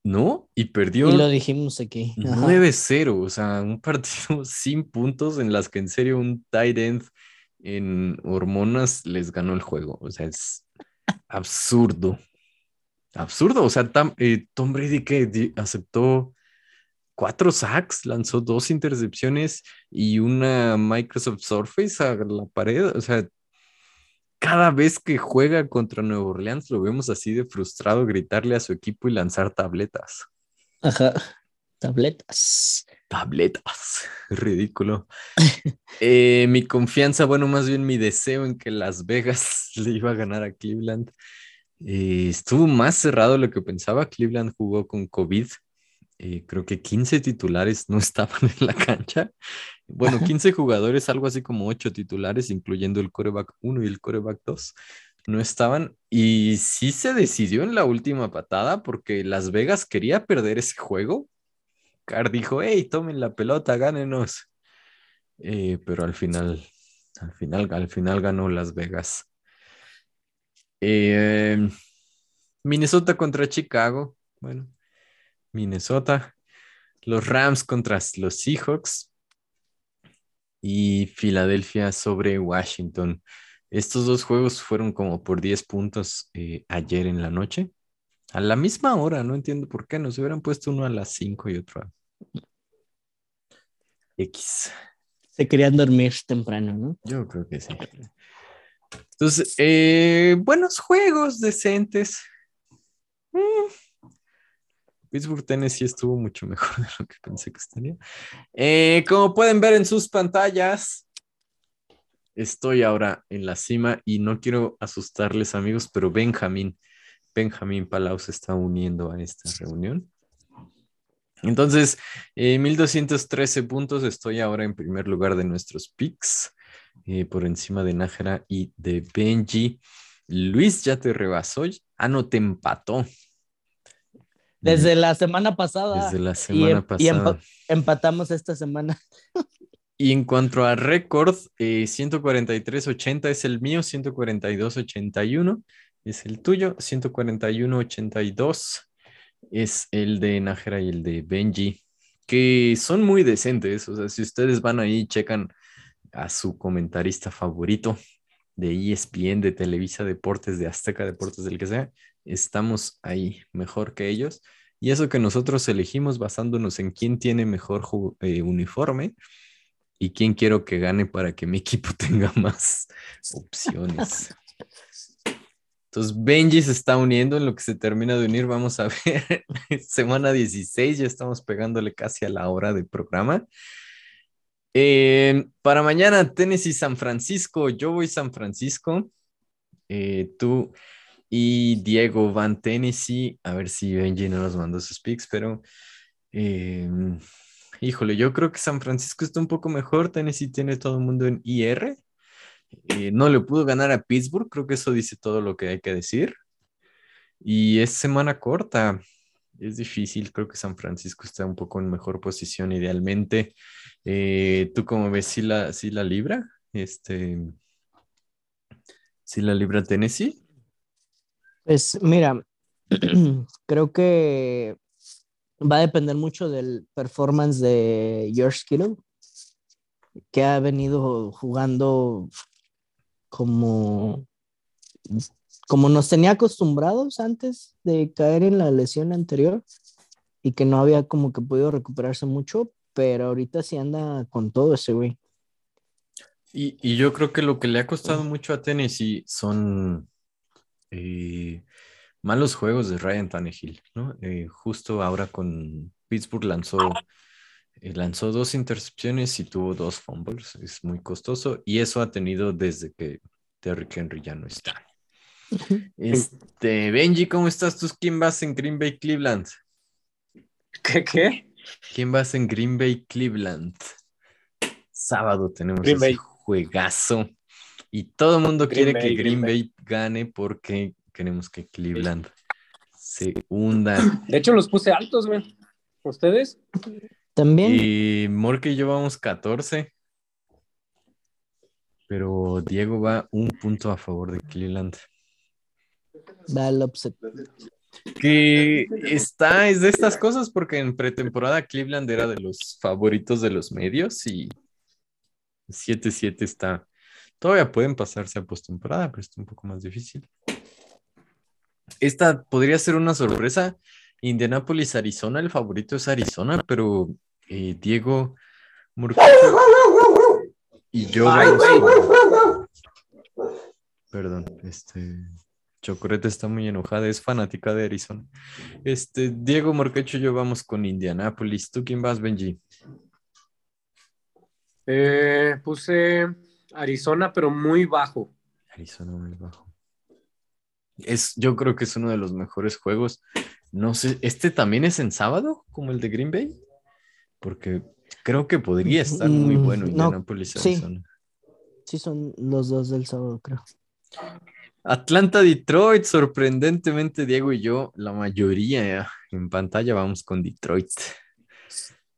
¿No? Y perdió. Y lo dijimos aquí. Ajá. 9-0, o sea, un partido sin puntos en las que en serio un tight end en hormonas les ganó el juego. O sea, es absurdo. Absurdo. O sea, eh, Tom Brady que aceptó cuatro sacks, lanzó dos intercepciones y una Microsoft Surface a la pared. O sea, cada vez que juega contra Nueva Orleans lo vemos así de frustrado gritarle a su equipo y lanzar tabletas. Ajá. Tabletas. Tabletas, ridículo. Eh, mi confianza, bueno, más bien mi deseo en que Las Vegas le iba a ganar a Cleveland. eh, estuvo más cerrado de lo que pensaba. Cleveland jugó con COVID. Eh, creo que 15 titulares no estaban en la cancha. Bueno, 15 jugadores, algo así como 8 titulares, incluyendo el coreback 1 y el coreback 2, no estaban. Y sí se decidió en la última patada porque Las Vegas quería perder ese juego. Carr dijo, hey, tomen la pelota, gánenos. Eh, pero al final, al final, al final ganó Las Vegas. Eh, Minnesota contra Chicago. Bueno, Minnesota. Los Rams contra los Seahawks. Y Filadelfia sobre Washington. Estos dos juegos fueron como por 10 puntos eh, ayer en la noche. A la misma hora, no entiendo por qué. Nos hubieran puesto uno a las 5 y otro a X. Se querían dormir temprano, ¿no? Yo creo que sí. Entonces, eh, buenos juegos decentes. Mm. Pittsburgh, Tennessee estuvo mucho mejor de lo que pensé que estaría. Eh, como pueden ver en sus pantallas, estoy ahora en la cima y no quiero asustarles, amigos, pero Benjamín, Benjamín Palau se está uniendo a esta reunión. Entonces, 1213 eh, puntos, estoy ahora en primer lugar de nuestros picks, eh, por encima de Nájera y de Benji. Luis ya te rebasó, ah, no, te empató. Desde la semana pasada. Desde la semana em, pasada. Y empatamos esta semana. Y en cuanto a récord, eh, 143.80 es el mío, 142.81 es el tuyo, 141.82 es el de Nájera y el de Benji, que son muy decentes. O sea, si ustedes van ahí y checan a su comentarista favorito de ESPN, de Televisa Deportes, de Azteca Deportes, del que sea, estamos ahí mejor que ellos. Y eso que nosotros elegimos basándonos en quién tiene mejor eh, uniforme y quién quiero que gane para que mi equipo tenga más opciones. Entonces Benji se está uniendo en lo que se termina de unir. Vamos a ver, semana 16, ya estamos pegándole casi a la hora de programa. Eh, para mañana, Tennessee San Francisco. Yo voy San Francisco. Eh, tú y Diego van Tennessee. A ver si Benji no nos mandó sus picks, pero eh, híjole, yo creo que San Francisco está un poco mejor. Tennessee tiene todo el mundo en IR. no le pudo ganar a Pittsburgh, creo que eso dice todo lo que hay que decir. Y es semana corta, es difícil, creo que San Francisco está un poco en mejor posición idealmente. ¿Tú cómo ves si la, si la libra? Este, si la libra Tennessee? Pues mira, creo que va a depender mucho del performance de George Kittle, que ha venido jugando como, como nos tenía acostumbrados antes de caer en la lesión anterior y que no había como que podido recuperarse mucho, pero ahorita sí anda con todo ese güey. Y, y yo creo que lo que le ha costado mucho a Tennessee son eh, malos juegos de Ryan Tannehill, ¿no? Eh, justo ahora con Pittsburgh lanzó, eh, lanzó dos intercepciones y tuvo dos fumbles, es muy costoso y eso ha tenido desde que Terry Henry ya no está. Este, Benji, ¿cómo estás? ¿Tú quién vas en Green Bay, Cleveland? ¿Qué qué? ¿Quién vas en Green Bay, Cleveland? Sábado tenemos ese juegazo. Y todo el mundo quiere que Green Bay. gane porque queremos que Cleveland se hunda. De hecho, los puse altos, güey. ¿Ustedes? También. Y Morque y yo vamos 14. Pero Diego va un punto a favor de Cleveland. Va el upset. Que está, es de estas cosas porque en pretemporada Cleveland era de los favoritos de los medios y 7-7 está Todavía pueden pasarse a postemporada, pero está un poco más difícil. Esta podría ser una sorpresa. Indianapolis, Arizona, el favorito es Arizona, pero eh, Diego y yo. Perdón, este. Chocorete está muy enojada, es fanática de Arizona. Este, Diego Morquecho y yo vamos con Indianapolis. ¿Tú quién vas, Benji? Eh, puse Arizona, pero muy bajo. Arizona muy bajo. Es, yo creo que es uno de los mejores juegos. No sé, ¿este también es en sábado, como el de Green Bay? Porque creo que podría estar muy mm, bueno Indianapolis, Arizona. Sí. sí, son los dos del sábado, creo. Atlanta, Detroit, sorprendentemente Diego y yo, la mayoría en pantalla vamos con Detroit.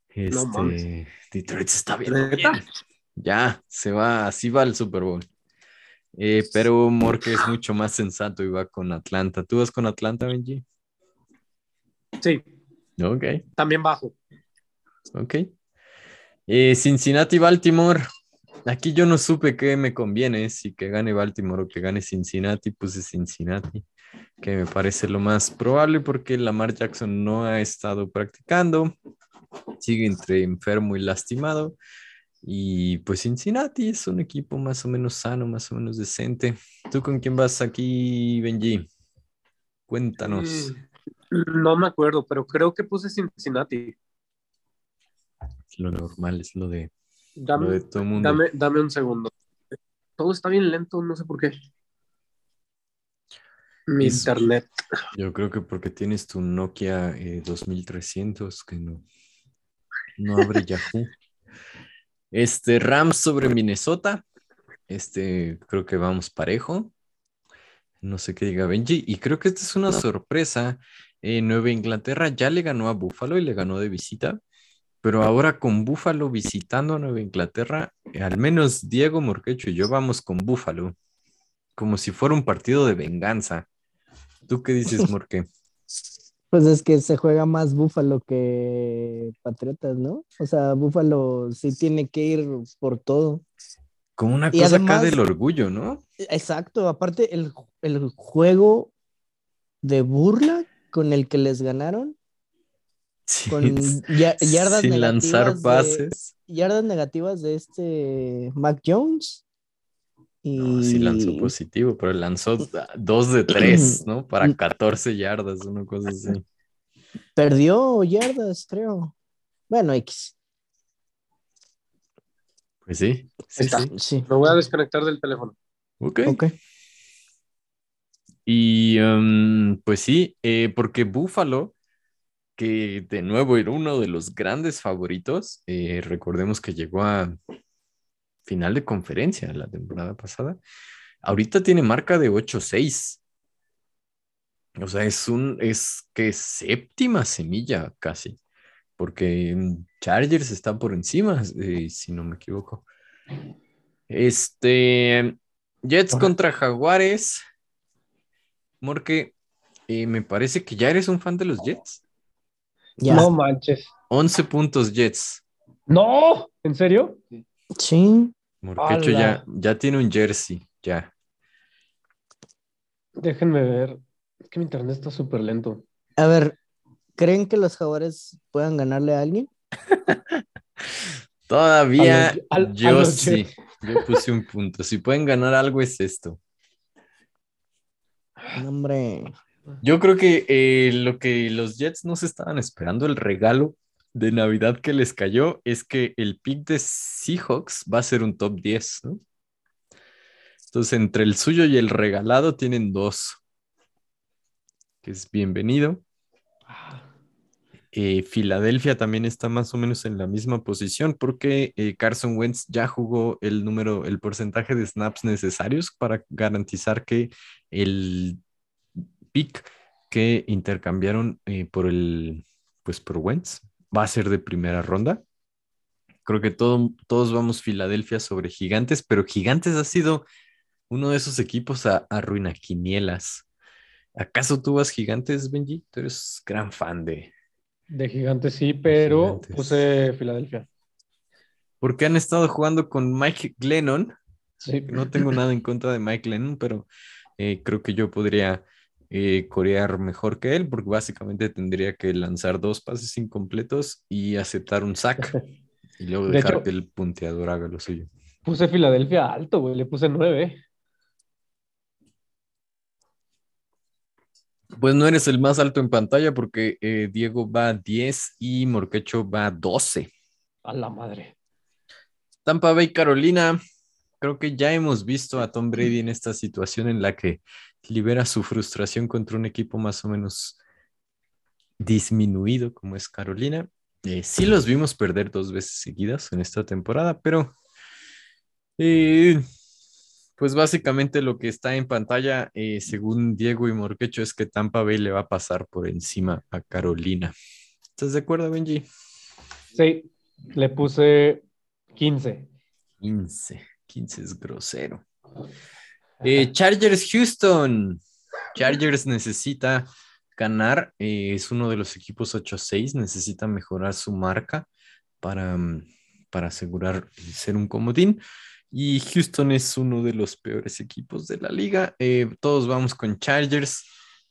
Este, Detroit está bien. Ya, se va, así va el Super Bowl. Eh, pero Morque es mucho más sensato y va con Atlanta. ¿Tú vas con Atlanta, Benji? Sí, Ok, también bajo. ok. Eh, Cincinnati, Baltimore. Aquí yo no supe qué me conviene, si que gane Baltimore o que gane Cincinnati, puse Cincinnati, que me parece lo más probable porque Lamar Jackson no ha estado practicando, sigue entre enfermo y lastimado. Y pues Cincinnati es un equipo más o menos sano, más o menos decente. ¿Tú con quién vas aquí, Benji? Cuéntanos. Mm, No me acuerdo, pero creo que puse Cincinnati. Es lo normal, es lo de, Dame, dame, dame un segundo. Todo está bien lento, no sé por qué. Mi internet. Yo creo que porque tienes tu Nokia eh, 2300 que no, no abre Yahoo. Este Rams sobre Minnesota. Este creo que vamos parejo. No sé qué diga Benji. Y creo que esta es una sorpresa. Eh, Nueva Inglaterra ya le ganó a Buffalo y le ganó de visita. Pero ahora con Buffalo visitando a Nueva Inglaterra, eh, al menos Diego Morquecho y yo vamos con Buffalo. Como si fuera un partido de venganza. ¿Tú qué dices, Morque? Pues es que se juega más Búfalo que Patriotas, ¿no? O sea, Búfalo sí tiene que ir por todo. Como una Y cosa además- acá del orgullo, ¿no? Exacto, aparte el, el juego de burla con el que les ganaron, Sí, con ya- yardas sin lanzar de- pases. yardas negativas de este Mac Jones. Y No, sí lanzó positivo, pero lanzó dos de tres, ¿no? Para 14 yardas, una cosa así. perdió yardas, creo. Bueno, X. Pues sí, sí, Está. sí. Me voy a desconectar del teléfono. Ok. Ok. Y um, pues sí, eh, porque Buffalo, que de nuevo era uno de los grandes favoritos, eh, recordemos que llegó a final de conferencia la temporada pasada, ahorita tiene marca de 8-6. O sea, es un, es que séptima semilla casi, porque mm, Chargers está por encima, eh, si no me equivoco. Este, Jets contra Jaguares. Morque, eh, me parece que ya eres un fan de los Jets. Ya. No manches. 11 puntos Jets. No, ¿en serio? Sí. Morquecho ya, ya tiene un jersey, ya. Déjenme ver. Es que mi internet está súper lento. A ver, ¿creen que los jaguares puedan ganarle a alguien? Todavía A los- al- a yo sí, Jets. yo puse un punto. Si pueden ganar algo es esto. No, hombre. Yo creo que eh, lo que los Jets no se estaban esperando, el regalo de Navidad que les cayó, es que el pick de Seahawks va a ser un top 10, ¿no? Entonces, entre el suyo y el regalado tienen dos, que es bienvenido. Eh, Filadelfia también está más o menos en la misma posición porque eh, Carson Wentz ya jugó el número, el porcentaje de snaps necesarios para garantizar que el pick que intercambiaron eh, por el, pues por Wentz va a ser de primera ronda. Creo que todo- todos vamos Filadelfia sobre Gigantes, pero Gigantes ha sido uno de esos equipos a, a ruinaquinielas. ¿Acaso tú vas Gigantes, Benji? Tú eres gran fan de, De gigantes sí, pero Gigantes. puse Filadelfia. porque han estado jugando con Mike Glennon. Sí. No tengo nada en contra de Mike Glennon, pero eh, creo que yo podría eh, corear mejor que él, porque básicamente tendría que lanzar dos pases incompletos y aceptar un sack y luego De dejar hecho- que el punteador haga lo suyo. Puse Filadelfia alto, güey. Le puse 9. Pues no eres el más alto en pantalla porque eh, Diego va a 10 y Morquecho va a 12. A la madre. Tampa Bay, Carolina. Creo que ya hemos visto a Tom Brady en esta situación en la que libera su frustración contra un equipo más o menos disminuido como es Carolina. Eh, sí los vimos perder dos veces seguidas en esta temporada, pero eh, pues básicamente lo que está en pantalla, eh, según Diego y Morquecho, es que Tampa Bay le va a pasar por encima a Carolina. ¿Estás de acuerdo, Benji? Sí, le puse 15. 15. 15 es grosero. Eh, Chargers Houston. Chargers necesita ganar. eh, es uno de los equipos 8-6. Necesita mejorar su marca para, mm, para asegurar ser un comodín. Y Houston es uno de los peores equipos de la liga. Eh, todos vamos con Chargers.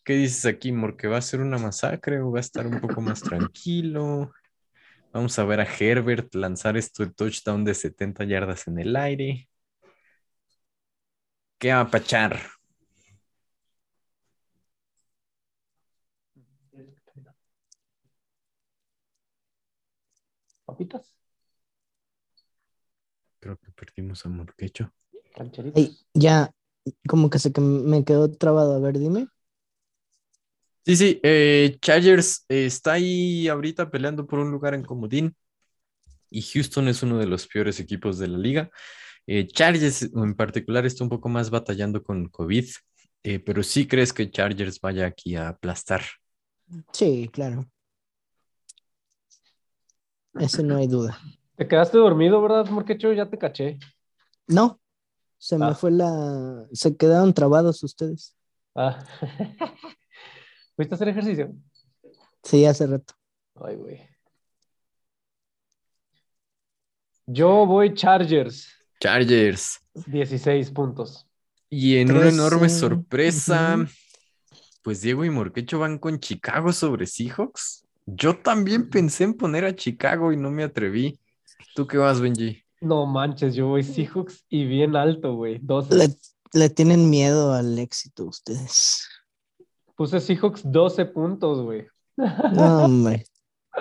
¿Qué dices aquí, Porque ¿Va a ser una masacre o va a estar un poco más tranquilo? Vamos a ver a Herbert lanzar esto de touchdown de 70 yardas en el aire. ¿Qué va a pachar? Papitas, Creo que perdimos a Morquecho. cancheritas. Ey, ya, como que se que me quedó trabado. A ver, dime. Sí, sí, eh, Chargers eh, está ahí ahorita peleando por un lugar en comodín y Houston es uno de los peores equipos de la liga. Eh, Chargers en particular está un poco más batallando con COVID, eh, pero sí crees que Chargers vaya aquí a aplastar. Sí, claro. Ese no hay duda. Te quedaste dormido, ¿verdad, Morquecho? Ya te caché. No, se Ah. me fue la. Se quedaron trabados ustedes. Ah. ¿Fuiste a hacer ejercicio? Sí, hace rato. Ay, güey. Yo voy Chargers, Chargers. 16 puntos. Y en una enorme sorpresa, pues Diego y Morquecho van con Chicago sobre Seahawks. Yo también pensé en poner a Chicago y no me atreví. ¿Tú qué vas, Benji? No manches, yo voy Seahawks y bien alto, güey. 12. Le, le tienen miedo al éxito ustedes. Puse Seahawks 12 puntos, güey. No, hombre.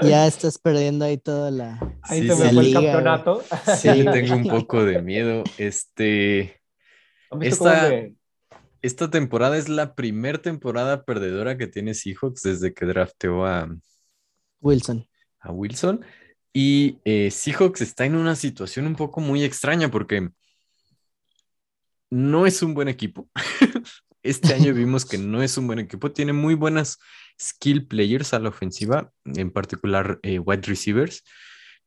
Ya estás perdiendo ahí toda la. Ahí Sí, se me fue el güey. campeonato. Sí, le tengo un poco de miedo. Este, ¿Han visto Esta- esta temporada es la primer temporada perdedora que tiene Seahawks desde que drafteó a, Wilson. a Wilson. Y eh, Seahawks está en una situación un poco muy extraña porque no es un buen equipo. Este año vimos que no es un buen equipo. Tiene muy buenas skill players a la ofensiva, en particular eh, wide receivers,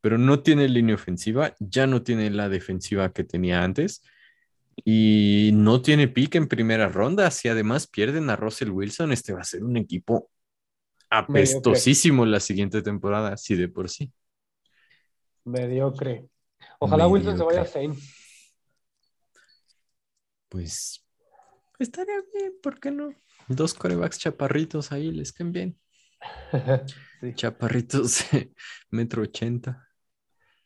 pero no tiene línea ofensiva, ya no tiene la defensiva que tenía antes y no tiene pick en primera ronda. Si además pierden a Russell Wilson, este va a ser un equipo apestosísimo la siguiente temporada, así de por sí. Mediocre. Ojalá Wilson se vaya a. Saints. Pues estaría bien, ¿por qué no? Dos corebacks chaparritos ahí les caen bien. Sí. Chaparritos de metro ochenta.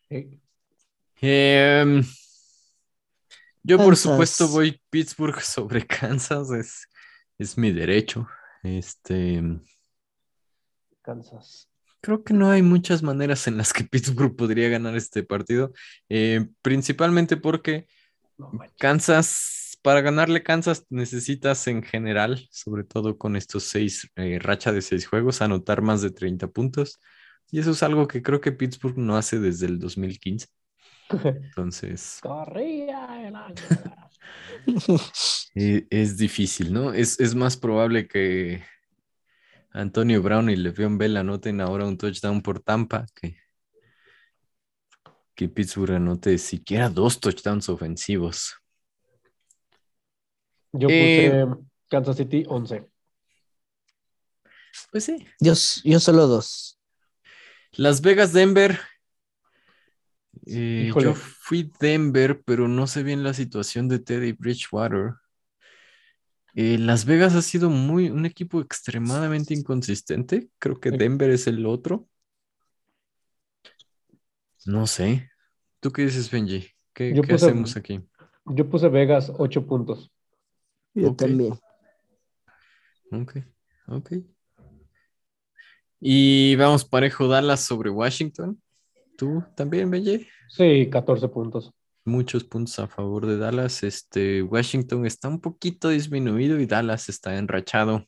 Sí. Em, yo, por Kansas. supuesto, voy Pittsburgh sobre Kansas, es, es mi derecho. Este, Kansas. creo que no hay muchas maneras en las que Pittsburgh podría ganar este partido, eh, principalmente porque No. Kansas, para ganarle Kansas necesitas en general, sobre todo con estos seis, eh, racha de seis juegos, anotar más de 30 puntos. Y eso es algo que creo que Pittsburgh no hace desde el 2015. Entonces, Corría el eh, es difícil, ¿no? Es, es más probable que Antonio Brown y Le'Veon Bell anoten ahora un touchdown por Tampa que, que Pittsburgh anote siquiera dos touchdowns ofensivos. Yo Eh, puse Kansas City 11. Pues sí, Yo, yo solo dos. Las Vegas, Denver. Eh, yo fui Denver, pero no sé bien la situación de Teddy Bridgewater. Eh, Las Vegas ha sido muy un equipo extremadamente inconsistente. Creo que. Denver es el otro. No sé. ¿Tú qué dices, Benji? ¿Qué, Yo qué puse- hacemos aquí? Yo puse Vegas 8 puntos. Yo Ok. también. Ok, ok. Y vamos parejo Dallas sobre Washington. ¿Tú también, Benji? Sí, 14 puntos. muchos puntos a favor de Dallas. Este, Washington está un poquito disminuido y Dallas está enrachado.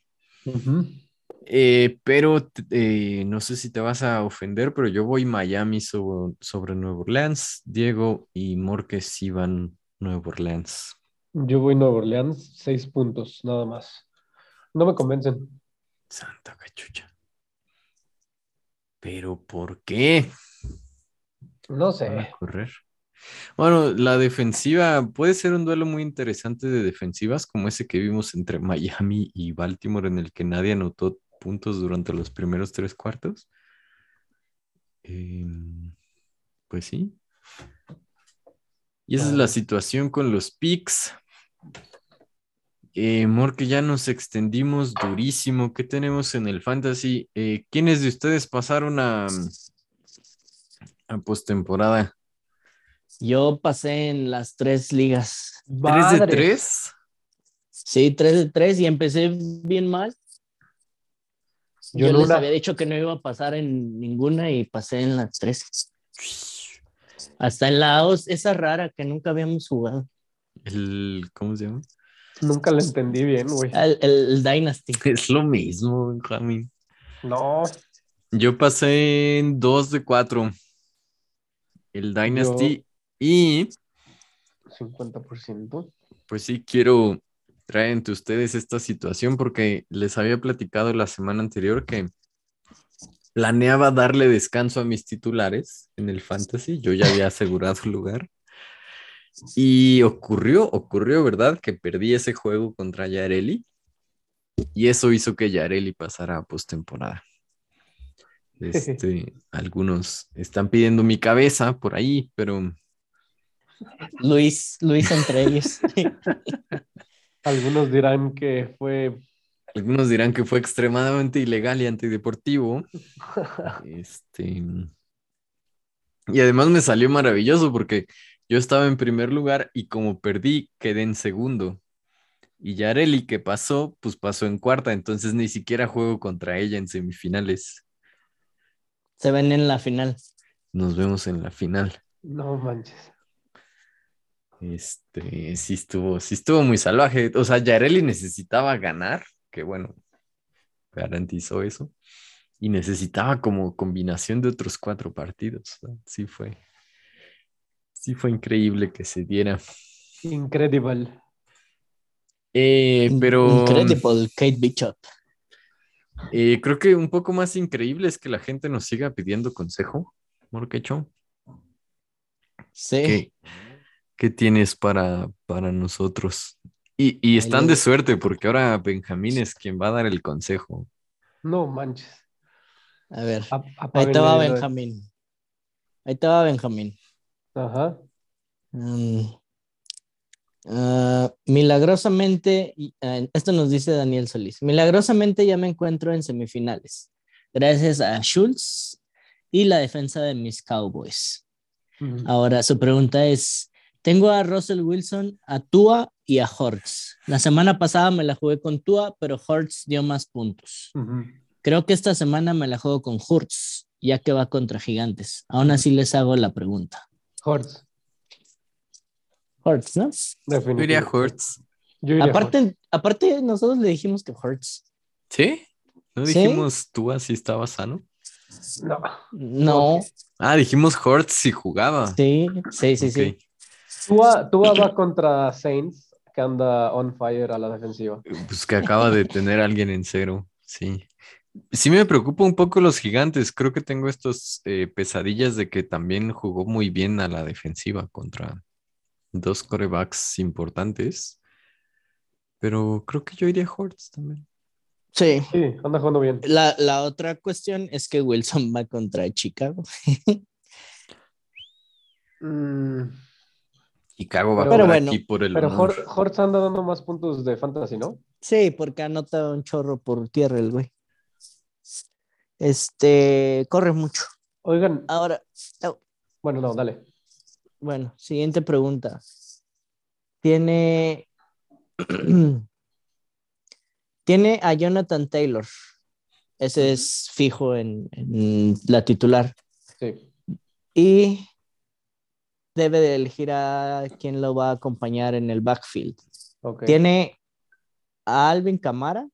Eh, pero eh, no sé si te vas a ofender, pero yo voy Miami sobre, sobre Nueva Orleans. Diego y Morques sí van Nueva Orleans. Yo voy Nueva Orleans, 6 puntos, nada más. No me convencen. Santa cachucha. ¿Pero por qué No a sé. correr? Bueno, la defensiva puede ser un duelo muy interesante de defensivas, como ese que vimos entre Miami y Baltimore, en el que nadie anotó puntos durante los primeros tres cuartos. Em, pues sí. Y esa es la situación con los picks. Eh, que ya nos extendimos durísimo. ¿Qué tenemos en el fantasy? Eh, ¿Quiénes de ustedes pasaron a, a postemporada? Yo pasé en las tres ligas. ¿Tres de tres? Sí, tres de tres y empecé bien mal. Yo Yo, en les había dicho que no iba a pasar en ninguna y pasé en las tres. Hasta en la os- esa rara que nunca habíamos jugado. El, ¿Cómo se llama? Nunca lo entendí bien, güey. El, el- el Dynasty. Es lo mismo, Benjamín. No, Yo pasé en dos de cuatro. El Dynasty. Y 50%. pues sí, quiero traer entre ustedes esta situación porque les había platicado la semana anterior que planeaba darle descanso a mis titulares en el fantasy. Yo ya había asegurado lugar. Y ocurrió, ocurrió, ¿verdad? Que perdí ese juego contra Yareli. Y eso hizo que Yareli pasara a postemporada. Este, algunos están pidiendo mi cabeza por ahí, pero Luis, Luis entre ellos. Algunos dirán que fue. algunos dirán que fue extremadamente ilegal y antideportivo. Este, y además me salió maravilloso porque yo estaba en primer lugar y como perdí, quedé en segundo. Y Yareli, que pasó, pues pasó en cuarta, entonces ni siquiera juego contra ella en semifinales. Se ven en la final. Nos vemos en la final. No manches. Este, sí estuvo, sí estuvo muy salvaje. O sea, Yareli necesitaba ganar, que bueno, garantizó eso. Y necesitaba como combinación de otros cuatro partidos. ¿no? Sí fue, sí fue increíble que se diera. Incredible. Eh, pero Incredible Kate Bishop. eh, creo que un poco más increíble es que la gente nos siga pidiendo consejo. Morquecho, Sí. ¿qué, qué tienes para, para nosotros? Y, y están de suerte porque ahora Benjamín es quien va a dar el consejo. No manches. A ver. Ahí vez. Benjamín. Ahí te va Benjamín. Ajá. Ah, milagrosamente, ah, esto nos dice Daniel Solís, milagrosamente ya me encuentro en semifinales, gracias a Schultz y la defensa de mis Cowboys. Ahora, su pregunta es, tengo a Russell Wilson, a Tua y a Hortz. La semana pasada me la jugué con Tua, pero Hortz dio más puntos. Creo que esta semana me la juego con Hurts, ya que va contra Gigantes. Aún así les hago la pregunta. Hurts. Hurts, ¿no? Yo iría Definitivamente. Hurts. Yo iría Hurts. Aparte, aparte, nosotros le dijimos que Hurts. ¿Sí? ¿No ¿Sí? dijimos tú así estaba sano? No. No, Ah, dijimos Hurts si jugaba. sí, sí, sí, sí. Tua, Tua va contra Saints, que anda on fire a la defensiva. Pues que acaba de tener a alguien en cero, sí. Sí me preocupa un poco los gigantes. Creo que tengo estos eh, pesadillas de que también jugó muy bien a la defensiva contra dos corebacks importantes. Pero creo que yo iría a Hortz también. Sí. Sí, anda jugando bien. La, la otra cuestión es que Wilson va contra Chicago. Mm, Chicago va Pero por bueno, aquí por el pero Hortz anda dando más puntos de fantasy, ¿no? Sí, porque anota un chorro por tierra el güey. Este, corre mucho. Oigan, Ahora, oh, bueno, no, dale. bueno, siguiente pregunta. Tiene, tiene a Jonathan Taylor. Ese es fijo en, en la titular. Sí. Y debe de elegir a quien lo va a acompañar en el backfield. Tiene a Alvin Camara,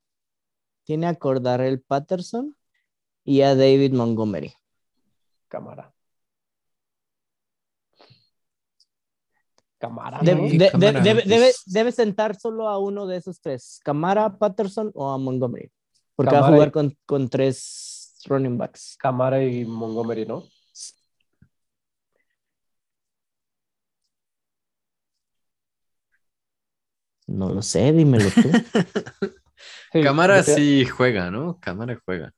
tiene a Cordarel Patterson y a David Montgomery. Cámara. Camara. De, de, pues. debe, debe, sentar solo a uno de esos tres, Camara, Patterson o a Montgomery, porque va a jugar con, con, tres running backs. Camara y Montgomery, ¿no? No lo sé, dímelo tú. sí, Camara sí juega, ¿no? Camara juega.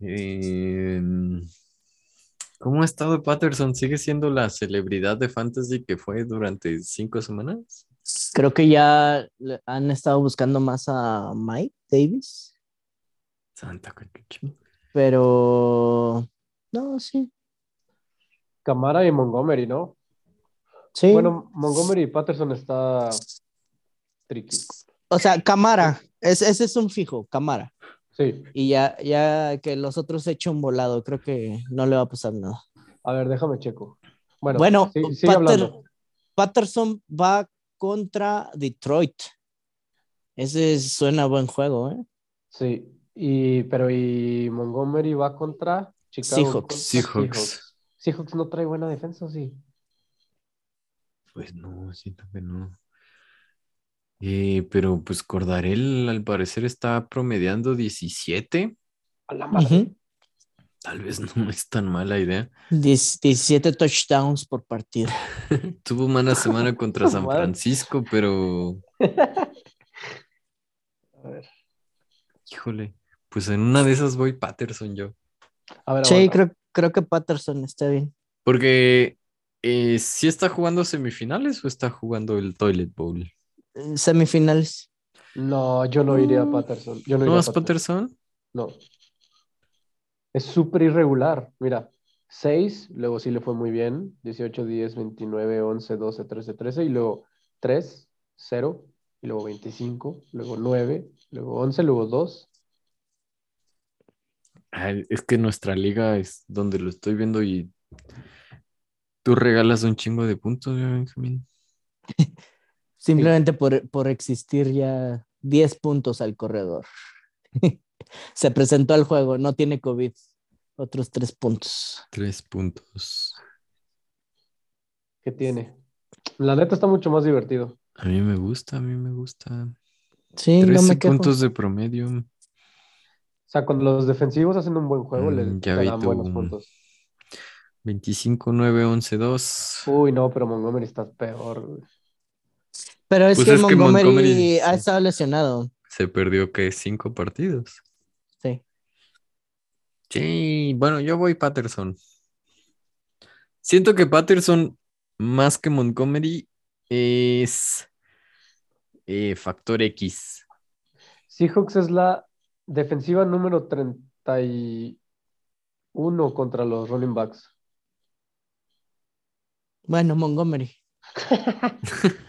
Eh, ¿Cómo ha estado Patterson? ¿Sigue siendo la celebridad de fantasy que fue durante cinco semanas? Creo que ya han estado buscando más a Mike Davis, Santa pero no, sí. Camara y Montgomery, ¿no? Sí. Bueno, Montgomery y Patterson está tricky. o sea, Camara, es- ese es un fijo, Camara. Sí. Y ya, ya que los otros se echen un volado, creo que no le va a pasar nada. A ver, déjame checo. Bueno, Bueno, sí- sigue Patter- hablando. Patterson va contra Detroit. Ese suena buen juego, ¿eh? Sí. Y, pero y Montgomery va contra Chicago. Seahawks. contra Seahawks. Seahawks no trae buena defensa, ¿o sí. Pues no, siento que no. Eh, pero pues Cordarel al parecer está promediando 17. A la madre. Tal vez no es tan mala idea. Diez- 17 touchdowns por partido. Tuvo mala semana contra San. Francisco, pero A ver, híjole, pues en una de esas voy Patterson yo. a ver, Sí, creo, creo que Patterson está bien. Porque eh, ¿sí está jugando semifinales o está jugando el Toilet Bowl? Semifinales. No, yo no iría a Patterson. Yo no, ¿No iría a es Patterson? No. Es súper irregular. Mira, 6, luego sí le fue muy bien. 18, 10, 29, 11, 12, 13, 13. Y luego 3, 0. Y luego 25. Luego 9. Luego 11. Luego 2. Ay, es que nuestra liga es donde lo estoy viendo y tú regalas un chingo de puntos, ya, Benjamín. Simplemente por, por existir ya 10 puntos al corredor. Se presentó al juego, no tiene COVID. Otros 3 puntos. Tres puntos. que tiene. La neta está mucho más divertido. A mí me gusta, a mí me gusta. Sí, no 13 me quejo. puntos de promedio. O sea, cuando los defensivos hacen un buen juego, le Mm, ya te vi dan buenos puntos. 25, 9, 11, 2. Uy, no, pero Montgomery está peor. güey. Pero es Pues que es que Montgomery, ha estado lesionado. Se perdió que cinco partidos. Sí. Sí, bueno, yo voy Patterson. Siento que Patterson, más que Montgomery, es eh, factor X. Seahawks es la defensiva número 31 contra los running backs. Bueno, Montgomery.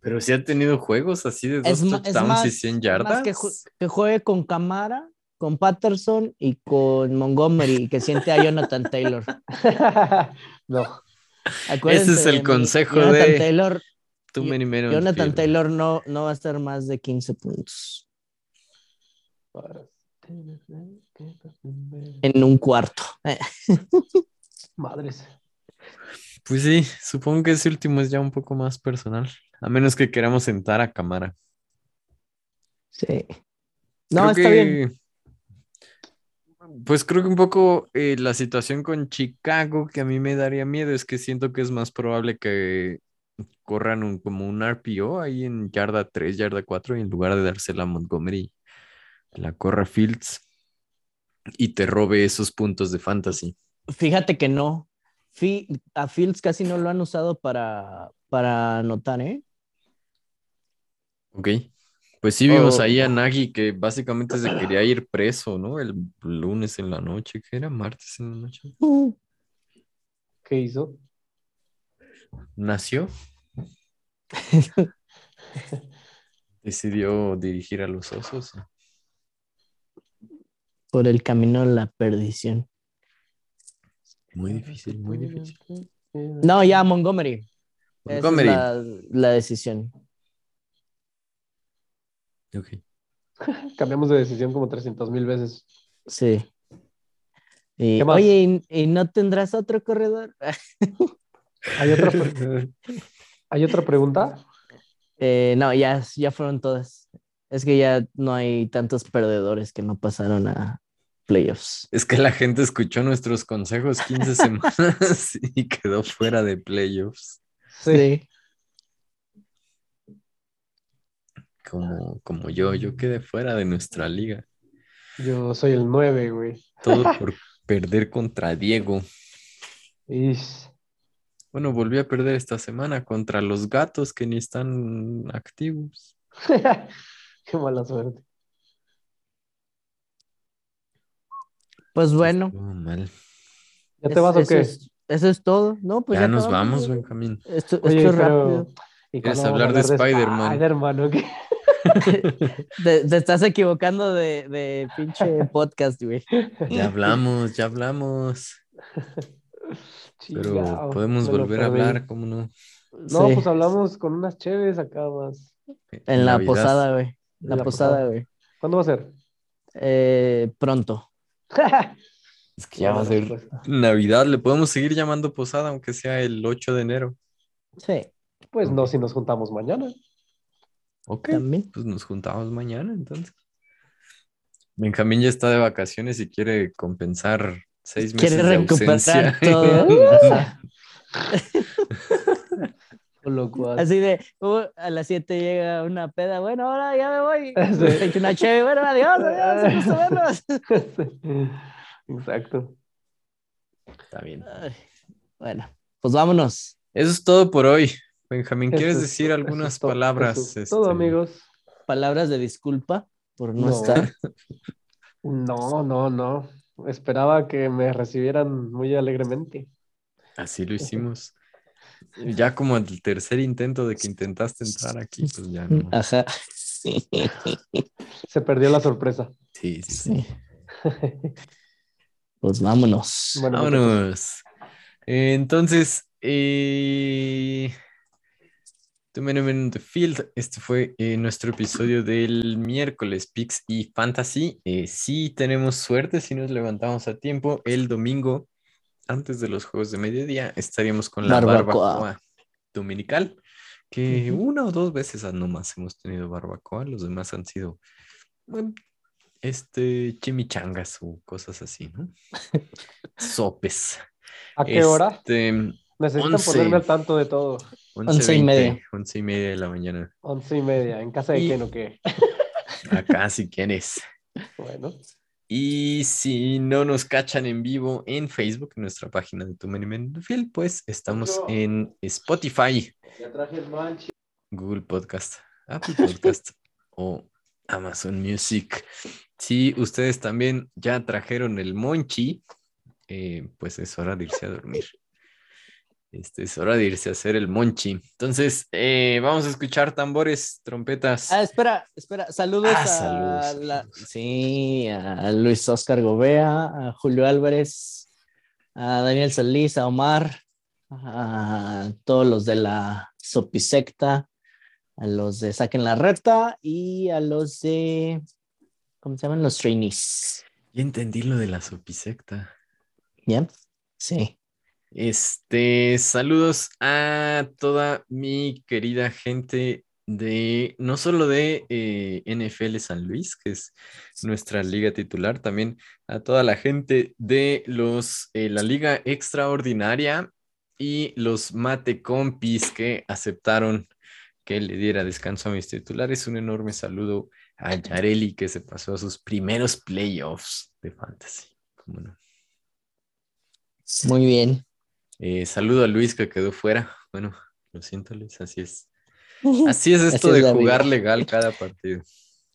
Pero sí ha tenido juegos así de dos touchdowns más, y 100 es yardas. más que, ju- que juegue con Camara, con Patterson y con Montgomery y que siente a Jonathan Taylor. no, Acuérdense Ese es el consejo Jonathan de- Taylor, Too many men on Jonathan field. Taylor no, no va a estar más de 15 puntos en un cuarto. Madres. Pues sí, supongo que ese último es ya un poco más personal. A menos que queramos sentar a cámara. Sí. No, Creo está que- bien. Pues creo que un poco eh, la situación con Chicago que a mí me daría miedo es que siento que es más probable que corran un, como un RPO ahí en yarda 3, yarda 4 y en lugar de dársela a Montgomery, la corra Fields y te robe esos puntos de fantasy. Fíjate que no. A Fields casi no lo han usado para, para anotar, ¿eh? Ok. Pues sí vimos Oh. ahí a Nagy que básicamente se quería ir preso, ¿no? El lunes en la noche, que era martes en la noche. ¿Qué hizo? Nació. Decidió dirigir a los osos. Por el camino a la perdición. Muy difícil, muy difícil. No, ya Montgomery. Esa es Montgomery. la, la decisión. Ok. Cambiamos de decisión como 300 mil veces. Sí. Y, ¿Qué más? oye, ¿y, y no tendrás otro corredor? ¿Hay otra, ¿Hay otra pregunta? Eh, no, ya, ya fueron todas. Es que ya no hay tantos perdedores que no pasaron a playoffs. Es que la gente escuchó nuestros consejos 15 semanas y quedó fuera de playoffs. Sí. Como, como yo, yo quedé fuera de nuestra liga. Yo soy el 9, güey. Todo por perder contra Diego. Ish. Bueno, volví a perder esta semana contra los gatos que ni están activos. Qué mala suerte. Pues bueno, mal. ¿Ya te es- vas o eso qué? es, eso es todo. No, pues ya, ya, nos vamos. Benjamín. Esto, Oye, esto es pero- rápido. ¿y ¿Quieres a hablar de hablar Spider-Man? Spider-Man o qué? Te, te estás equivocando de, de pinche podcast, güey. Ya hablamos, ya hablamos. Pero podemos volver a hablar, ¿cómo no? No, Sí, pues hablamos con unas chéves acá más. en la Navidad. posada, güey. La, la posada, posada. güey. ¿Cuándo va a ser? Eh, pronto. Es que ya va a ser respuesta. Navidad, le podemos seguir llamando posada, aunque sea el 8 de enero. Sí, Pues no, si nos juntamos mañana. Ok, también. pues nos juntamos mañana entonces. Benjamín ya está de vacaciones y quiere compensar seis meses Quiere de recuperar ausencia. todo. Ajá. Con lo cual. Así de, uh, a las 7 llega una peda, bueno, ahora ya me voy. Sí. Echo una chévere, bueno, adiós, adiós, verlos. Exacto. Está bien. Ay, Bueno, pues vámonos. Eso es todo por hoy. Benjamín, ¿quieres es decir algunas eso es todo, palabras? eso es Todo, este, amigos. Palabras de disculpa por no, No. estar. No, no, no. Esperaba que me recibieran muy alegremente. Así lo hicimos. Ya como el tercer intento de que intentaste entrar aquí, pues ya no. Ajá. Se perdió la sorpresa. Sí, sí. Pues vámonos. Bueno, Vámonos. Entonces, eh, Two Men Men the Field. Este fue eh, nuestro episodio del miércoles, Pix y Fantasy. Eh, si tenemos suerte, si nos levantamos a tiempo, el domingo, antes de los juegos de mediodía, estaríamos con la Barbacoa. barbacoa, dominical. Que Ujú. una o dos veces nomás hemos tenido barbacoa, los demás han sido bueno, este chimichangas o cosas así, ¿no? Sopes. ¿A qué hora? Este, Necesitan 11. ponerme al tanto de todo. 11 y 11:20, media. 11 y media de la mañana. Once y media. ¿En casa de Y- quién o qué? Acá si quieres. Bueno. Y si no nos cachan en vivo en Facebook, en nuestra página de Tu Men y Men de Field, pues estamos en Spotify, Ya traje el manche. Google Podcast, Apple Podcast o Amazon Music. Si ustedes también ya trajeron el monchi, eh, pues es hora de irse a dormir. Este, es hora de irse a hacer el monchi. Entonces, eh, vamos a escuchar tambores, trompetas. Ah, espera, espera. Saludos Ah, a saludos, la- sí, a Luis Oscar Gobea, a Julio Álvarez, a Daniel Solís, a Omar, a todos los de la Sopisecta, a los de Saquen la Reta y a los de ¿cómo se llaman? Los trainees. Ya entendí lo de la sopisecta. ¿Ya? Sí. Este, saludos a toda mi querida gente de, no solo de eh, NFL San Luis, que es nuestra liga titular, también a toda la gente de los, eh, la liga extraordinaria y los mate compis que aceptaron que le diera descanso a mis titulares. Un enorme saludo a Yareli que se pasó a sus primeros playoffs de fantasy. Muy bien. Eh, saludo a Luis que quedó fuera. Bueno, lo siento, Luis, así es. Así es esto Así es de vida. jugar legal cada partido.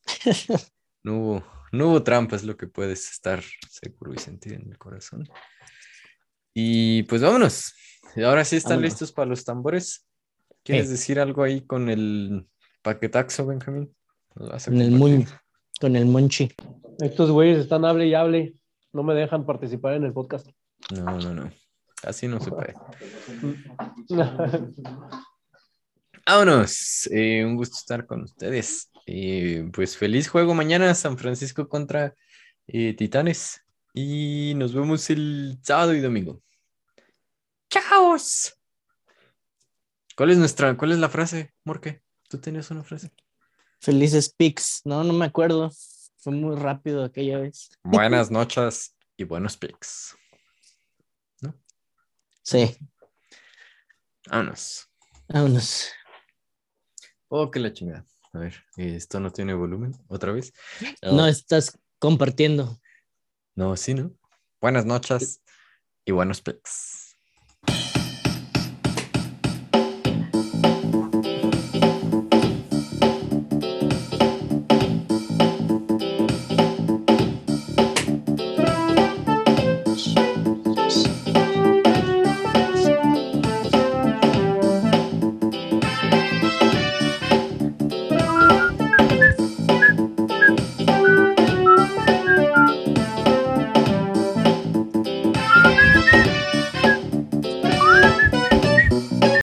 No hubo, no hubo trampa, es lo que puedes estar seguro y sentir en el corazón. Y pues vámonos. Ahora sí están Vámonos. listos para los tambores. ¿Quieres Sí. decir algo ahí con el paquetaxo, Benjamín? ¿Nos vas a Con el, mun- con el Monchi. Estos güeyes están hable y hable. No me dejan participar en el podcast. No, no, no. Así no se puede. Vámonos. Eh, un gusto estar con ustedes. Eh, pues feliz juego mañana, San Francisco contra eh, Titanes. Y nos vemos el sábado y domingo. ¡Chaos! ¿Cuál es nuestra, cuál es la frase, Morque? ¿Tú tenías una frase? Felices Picks. No, no me acuerdo. Fue muy rápido aquella vez. Buenas noches y buenos picks. Sí. Vámonos. Vámonos. Oh, que la chingada. A ver, esto no tiene volumen. ¿Otra vez? No estás compartiendo. No, sí, ¿no? Buenas noches y buenos picks.